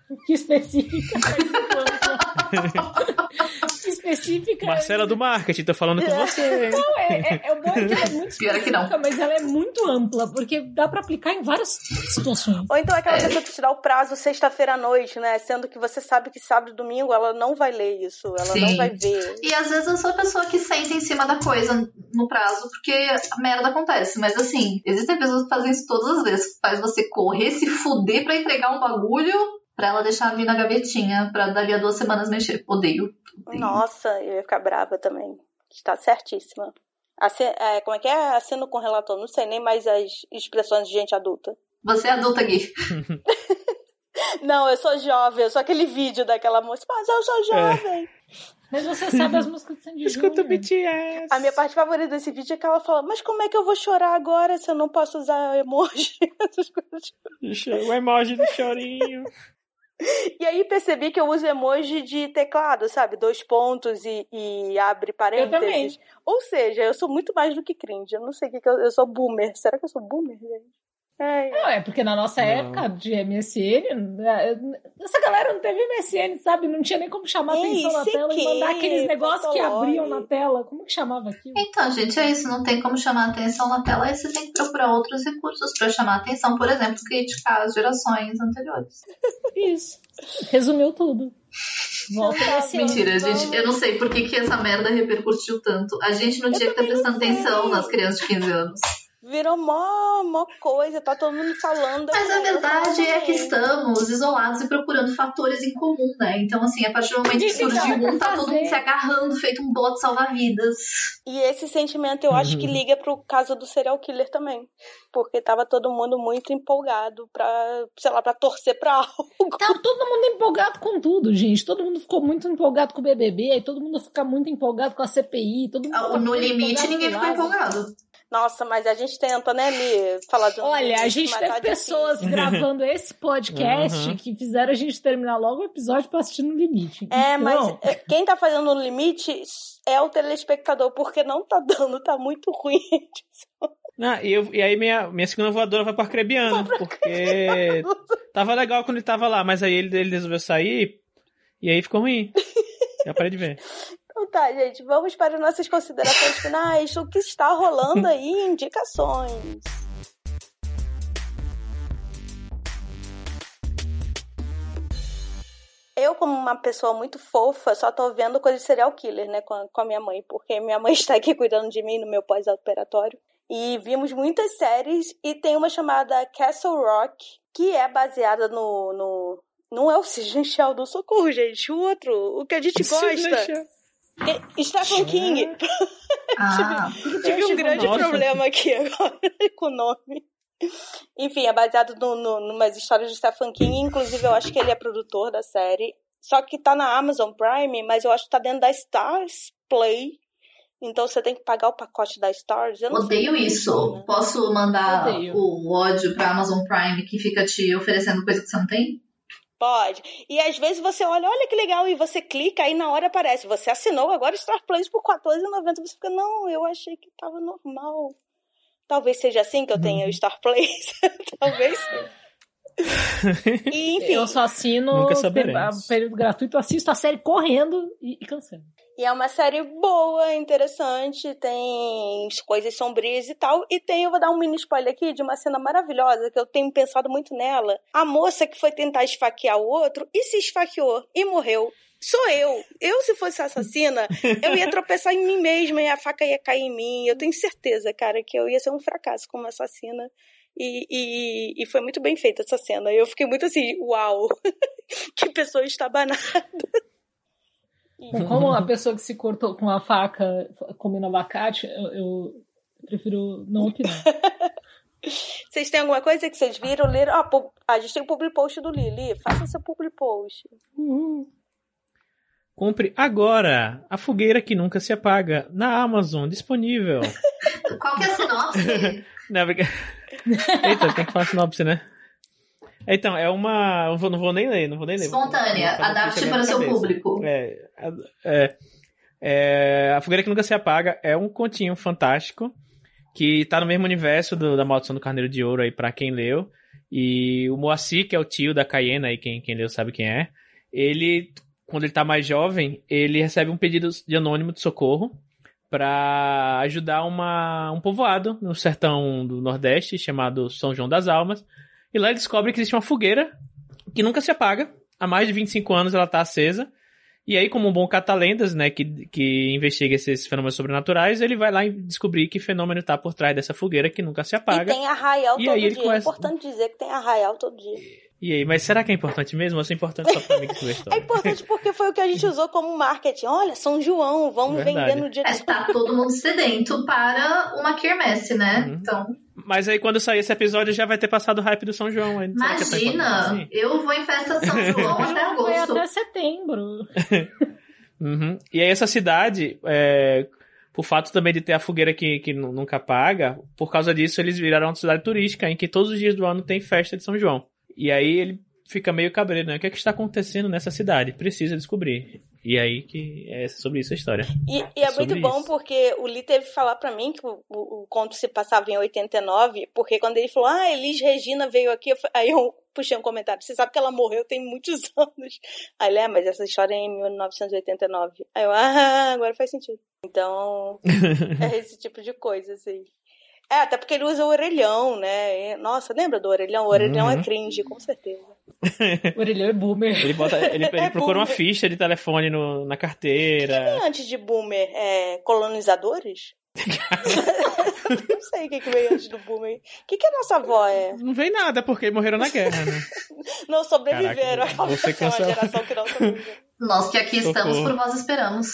Que específica. que específica. Marcela do marketing, tô falando com você. Não, é, é, é o bom é que ela é muito Pior é que não. específica, mas ela é muito ampla, porque dá pra aplicar em várias situações. Ou então aquela É. pessoa que te dá o prazo sexta-feira à noite, né? Sendo que você sabe que sábado e domingo ela não vai ler isso, ela não Sim. vai ver. E às vezes eu sou a pessoa que senta em cima da coisa no prazo, porque a merda acontece. Mas assim, existem pessoas que fazem isso todas as vezes. Faz você correr, se fuder pra entregar um bagulho pra ela deixar vir na gavetinha pra dali a duas semanas mexer. Odeio. Odeio. Nossa, eu ia ficar brava também. Está certíssima. é, como é que é? Assino com relator, não sei nem mais as expressões de gente adulta. Você é adulta, Gui. não, eu sou jovem, eu sou aquele vídeo daquela moça, mas eu sou jovem. É. Mas você sabe as músicas de Sandy Escuta o BTS. A minha parte favorita desse vídeo é que ela fala, mas como é que eu vou chorar agora se eu não posso usar emoji? o emoji do chorinho. E aí percebi que eu uso emoji de teclado, sabe? Dois pontos e, e abre parênteses. Eu também. Ou seja, eu sou muito mais do que cringe. Eu não sei o que, que eu, eu sou boomer. Será que eu sou boomer, gente? É, não, é porque na nossa não. época de MSN, né, essa galera não teve MSN, sabe? Não tinha nem como chamar Ei, atenção na tela que, e mandar aqueles negócios que abriam na tela. Como que chamava aquilo? Então, gente, é isso. Não tem como chamar atenção na tela, aí você tem que procurar outros recursos para chamar atenção. Por exemplo, criticar as gerações anteriores. Isso. Resumiu tudo. Volta Mentira, gente. Eu não sei por que, que essa merda repercutiu tanto. A gente não eu tinha que estar prestando atenção nas crianças de 15 anos virou mó, mó coisa, tá todo mundo falando. Mas a verdade é que estamos isolados e procurando fatores em comum, né? Então, assim, a partir do momento que surgiu um, tá todo mundo se agarrando, feito um bote salva-vidas. E esse sentimento eu acho que uhum. liga pro caso do serial killer também. Porque tava todo mundo muito empolgado pra, sei lá, pra torcer pra algo. Tá todo mundo empolgado com tudo, gente. Todo mundo ficou muito empolgado com o BBB, aí todo mundo fica muito empolgado com a CPI. Todo mundo no limite, ninguém ficou empolgado. Nossa, mas a gente tenta, né, Li, falar de um Olha, a gente teve pessoas gravando esse podcast uhum. que fizeram a gente terminar logo o episódio pra assistir no limite. É, então... mas é, quem tá fazendo no limite é o telespectador, porque não tá dando, tá muito ruim. Não, e, eu, e aí minha, minha segunda voadora vai pra Acrebiano, porque tava legal quando ele tava lá, mas aí ele, ele resolveu sair e aí ficou ruim. Já parei de ver. Então tá, gente, vamos para nossas considerações finais. O que está rolando aí, indicações. Eu, como uma pessoa muito fofa, só tô vendo coisa de serial killer, né, com a, com a minha mãe, porque minha mãe está aqui cuidando de mim no meu pós-operatório. E vimos muitas séries, e tem uma chamada Castle Rock, que é baseada no. no não é o Cisne do Socorro, gente, o outro, o que a gente gosta. Stephen King. Ah, tive um grande nossa. problema aqui agora com o nome. Enfim, é baseado no, no, numas histórias de Stephen King. Inclusive, eu acho que ele é produtor da série. Só que tá na Amazon Prime, mas eu acho que tá dentro da Stars Play. Então você tem que pagar o pacote da Stars. Eu Odeio isso. Né? Posso mandar Odeio. o ódio pra Amazon Prime que fica te oferecendo coisa que você não tem? Pode. E às vezes você olha, olha que legal, e você clica, aí na hora aparece, você assinou agora Star Plus por R$14,90. Você fica, não, eu achei que tava normal. Talvez seja assim que eu tenha o Star Plus. Talvez. E, enfim. Eu só assino período gratuito, assisto a série correndo e, e cansando. E é uma série boa, interessante, tem coisas sombrias e tal. E tem, eu vou dar um mini spoiler aqui de uma cena maravilhosa que eu tenho pensado muito nela. A moça que foi tentar esfaquear o outro e se esfaqueou e morreu. Sou eu. Eu, se fosse assassina, eu ia tropeçar em mim mesma e a faca ia cair em mim. Eu tenho certeza, cara, que eu ia ser um fracasso como assassina. E, e, e foi muito bem feita essa cena. Eu fiquei muito assim, uau, que pessoa estabanada. Como a pessoa que se cortou com a faca comendo abacate, eu, eu prefiro não opinar. Vocês têm alguma coisa que vocês viram, leram? Ah, a gente tem o public post do Lili. Faça seu public post. Uhum. Compre agora a fogueira que nunca se apaga na Amazon, disponível. Qual que é a sinopse? não, porque... Eita, tem que falar sinopse, né? Então, é uma. Não vou, não vou nem ler, não vou nem ler. Espontânea, adapte para o seu público. É, é, é, A Fogueira que Nunca Se Apaga é um continho fantástico que tá no mesmo universo do, da Maldição do Carneiro de Ouro aí, pra quem leu. E o Moacir, que é o tio da Cayena aí, quem, quem leu sabe quem é. Ele, quando ele tá mais jovem, ele recebe um pedido de anônimo de socorro para ajudar uma, um povoado no sertão do Nordeste chamado São João das Almas e lá ele descobre que existe uma fogueira que nunca se apaga. Há mais de 25 anos ela está acesa. E aí, como um bom catalendas, né, que, que investiga esses fenômenos sobrenaturais, ele vai lá e descobrir que fenômeno está por trás dessa fogueira que nunca se apaga. E tem arraial e todo dia. É começa... É importante dizer que tem arraial todo dia. E aí, mas será que é importante mesmo? Ou é importante só pra mim que a história? É importante porque foi o que a gente usou como marketing. Olha, São João, vamos Verdade. vender no dia de é, Tá todo mundo sedento para uma quermesse, né? Uhum. Então. Mas aí quando sair esse episódio já vai ter passado o hype do São João. Aí. Imagina! Assim? Eu vou em festa São João até agosto. Foi até setembro. uhum. E aí essa cidade, é, por fato também de ter a fogueira que, que nunca apaga, por causa disso eles viraram uma cidade turística em que todos os dias do ano tem festa de São João. E aí ele fica meio cabreiro, né? O que é que está acontecendo nessa cidade? Precisa descobrir. E aí que é sobre isso a história. E, e é, muito bom isso. porque o Lee teve que falar para mim que o, o, o, conto se passava em 89, porque quando ele falou, ah, Elis Regina veio aqui, aí eu puxei um comentário, você sabe que ela morreu tem muitos anos. Aí ele, é, mas essa história é em 1989. Aí eu, ah, agora faz sentido. Então, é esse tipo de coisa, assim. É, até porque ele usa o orelhão, né? Nossa, lembra do orelhão? O orelhão é uhum. é cringe, com certeza. o orelhão é boomer. Ele, bota, ele, ele é procura boomer. uma ficha de telefone no, na carteira. O que antes de boomer? É, colonizadores? não sei o que, que veio antes do boomer. O que, que a nossa avó é? Não veio nada, porque morreram na guerra, né? não sobreviveram. Caraca, você é uma geração que não sobreviveu. Nós que aqui Socorro. estamos por vós esperamos.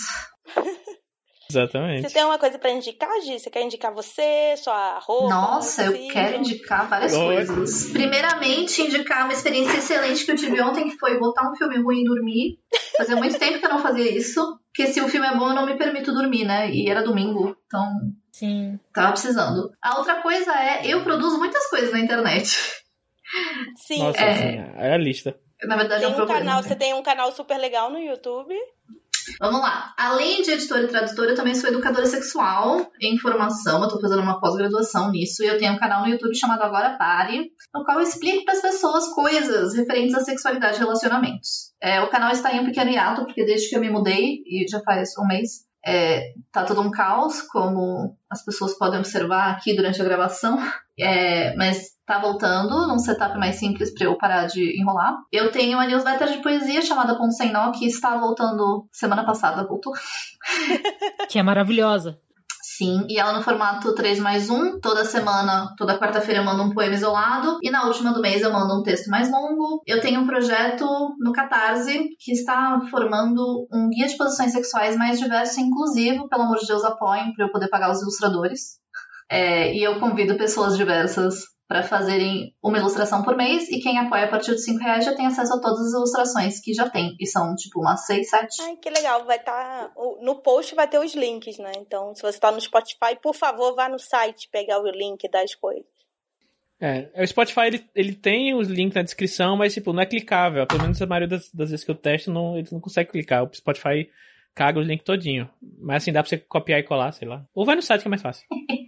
Exatamente. Você tem uma coisa para indicar, Gi? Você quer indicar você, sua roupa? Nossa, eu quero indicar várias coisas. Primeiramente, indicar uma experiência excelente que eu tive ontem, que foi botar um filme ruim e dormir. Fazia muito tempo que eu não fazia isso. Porque se o filme é bom, eu não me permito dormir, né? E era domingo, então. Sim. Tava precisando. A outra coisa é, eu produzo muitas coisas na internet. Sim. Nossa, é, sim, é a lista. Na verdade, tem é um, um canal, né? Você tem um canal super legal no YouTube. Vamos lá. Além de editora e tradutora, eu também sou educadora sexual em formação. Eu tô fazendo uma pós-graduação nisso e eu tenho um canal no YouTube chamado Agora Pare, no qual eu explico para as pessoas coisas referentes à sexualidade e relacionamentos. É, o canal está em um pequeno hiato, porque desde que eu me mudei, e já faz um mês, é, tá todo um caos, como as pessoas podem observar aqui durante a gravação. É, mas tá voltando num setup mais simples para eu parar de enrolar. Eu tenho uma newsletter de poesia chamada Ponto Sem Nó, que está voltando semana passada, voltou. que é maravilhosa. Sim, e ela no formato 3 mais 1. Toda semana, toda quarta-feira eu mando um poema isolado. E na última do mês eu mando um texto mais longo. Eu tenho um projeto no Catarse que está formando um guia de posições sexuais mais diverso e inclusivo. Pelo amor de Deus, apoiem para eu poder pagar os ilustradores. É, e eu convido pessoas diversas para fazerem uma ilustração por mês e quem apoia a partir de 5 reais já tem acesso a todas as ilustrações que já tem. E são tipo umas 6, 7. Ai, que legal. Vai estar. Tá... No post vai ter os links, né? Então, se você está no Spotify, por favor, vá no site pegar o link das coisas. É, o Spotify ele, ele tem os links na descrição, mas tipo, não é clicável. Pelo menos a maioria das, das vezes que eu testo, não, ele não consegue clicar. O Spotify caga os links todinho. Mas assim, dá pra você copiar e colar, sei lá. Ou vai no site que é mais fácil.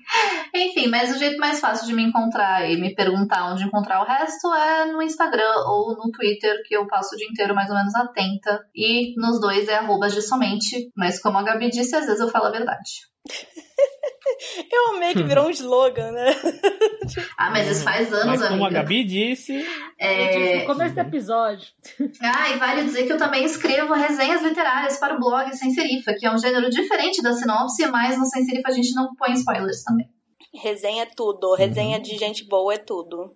Enfim, mas o jeito mais fácil de me encontrar e me perguntar onde encontrar o resto é no Instagram ou no Twitter, que eu passo o dia inteiro mais ou menos atenta. E nos dois é arroba de somente, mas como a Gabi disse, às vezes eu falo a verdade. Eu amei que virou um slogan, né? Ah, mas isso faz anos, mas como amiga. a Gabi disse... É... No começo do episódio. Ah, e vale dizer que eu também escrevo resenhas literárias para o blog Sem Serifa, que é um gênero diferente da sinopse, mas no Sem Serifa a gente não põe spoilers também. Resenha é tudo. Resenha uhum. de gente boa é tudo.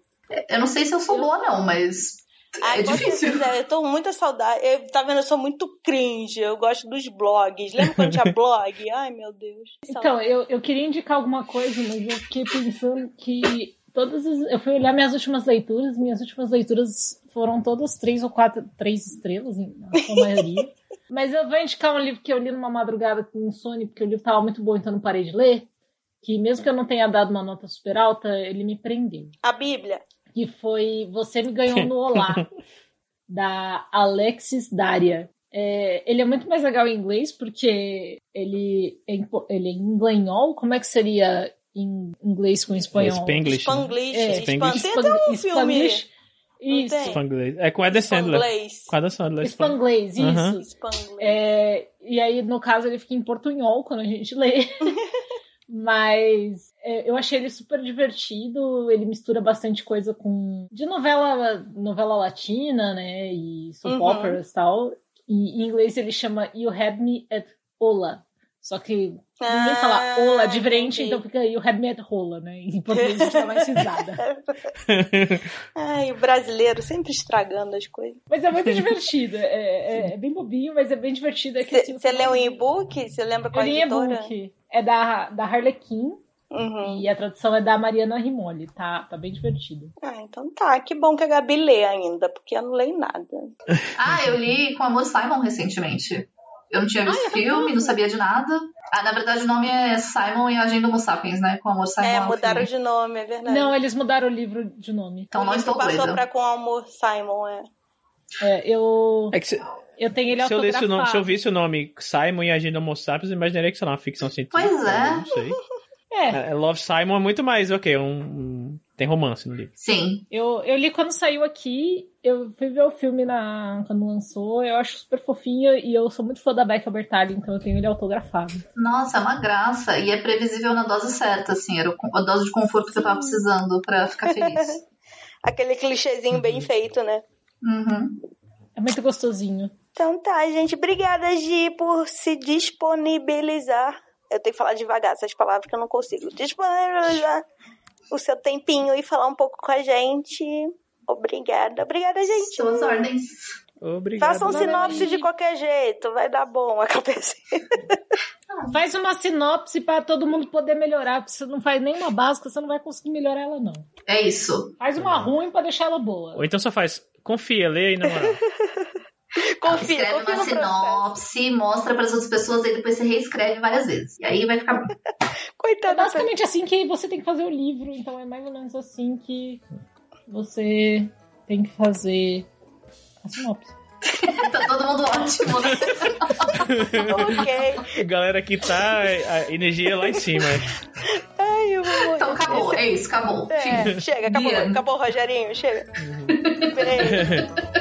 Eu não sei se eu sou boa, não, mas. Ai, é difícil. eu tô muita saudade. Eu, tá vendo? Eu sou muito cringe. Eu gosto dos blogs. Lembra quando tinha blog? Ai, meu Deus. Então, eu, eu queria indicar alguma coisa, mas eu fiquei pensando que todas as, eu fui olhar minhas últimas leituras. Minhas últimas leituras foram todas três ou quatro, três estrelas, na sua maioria. mas eu vou indicar um livro que eu li numa madrugada com insônia, porque o livro tava muito bom, então não parei de ler que mesmo que eu não tenha dado uma nota super alta, ele me prendeu. A Bíblia. Que foi Você Me Ganhou no Olá, da Alexis Daria. É, ele é muito mais legal em inglês, porque ele é, ele é em inglês. Como é que seria em inglês com espanhol? Spanglish. Spanglish. É. Spanglish. Tem até um filme. Isso. Spanglish. É com Adam Sandler. Spanglish. Com Adam Sandler. Spanglish, isso. Uhum. É, e aí, no caso, ele fica em portunhol quando a gente lê. Mas é, eu achei ele super divertido. Ele mistura bastante coisa com. de novela, novela latina, né? E soap uhum. operas e tal. E em inglês ele chama You Had Me at Ola. Só que ninguém fala Ah, ola diferente, entendi. então fica aí o have met rola, né? Em português a gente dá mais risada. Ai, o brasileiro sempre estragando as coisas. Mas é muito divertido. É, é- é bem bobinho, mas é bem divertido. É que, assim, Você leu em final- e-book? Você lembra Eu qual li editora? e-book. É da, da Harlequin Uhum. e a tradução é da Mariana Rimoli. Tá, tá bem divertido. Ah, então tá. Que bom que a Gabi lê ainda, porque eu não leio nada. Ah, eu li com Amor Simon recentemente. Eu não tinha visto filme, não sabia de nada. Ah, na verdade o nome é Simon e a Agenda Homo Sapiens, né? Com Amor Simon. é, é o mudaram de nome, é verdade. Não, eles mudaram o livro de nome. Então não o livro estou passou doida. pra Com Amor Simon, é. É, eu, É que se, eu tenho ele se eu, lesse o nome, se eu visse o nome Simon e Agenda Homo Sapiens, eu imaginaria que sei lá, uma ficção científica. Pois é. Não sei. É, É, Love Simon é muito mais, ok, um, um- tem romance no livro. Sim. eu, eu li quando saiu aqui. Eu fui ver o filme na, quando lançou. Eu acho super fofinho e eu sou muito fã da Becca Bertalli, então eu tenho ele autografado. Nossa, é uma graça. E é previsível na dose certa, assim. Era o- a dose de conforto que eu tava precisando pra ficar feliz. Aquele clichêzinho Uhum. bem feito, né? Uhum. É muito gostosinho. Então tá, gente. Obrigada, Gi, por se disponibilizar. Eu tenho que falar devagar essas palavras que eu não consigo. Disponibilizar o seu tempinho e falar um pouco com a gente. Obrigada. Obrigada, gente. São as ordens. Obrigado. Faça um sinopse de qualquer jeito. Vai dar bom a cabeça. Faz uma sinopse pra todo mundo poder melhorar, porque você não faz nenhuma básica, você não vai conseguir melhorar ela, não. É isso. Faz uma ruim pra deixar ela boa. Ou então só faz, confia, lê aí na moral. Confia, Escreve confia uma sinopse, mostra pras outras pessoas, aí depois você reescreve várias vezes. E aí vai ficar bom. É Coitada. da basicamente assim que você tem que fazer o livro, então é mais ou menos assim que você tem que fazer a sinopse. tá todo mundo ótimo, né? Ok. Galera aqui tá, a energia lá em cima. Ai, eu vou morrer. Então acabou, é isso, acabou. É, chega, acabou, acabou, Rogerinho, chega. Beijo.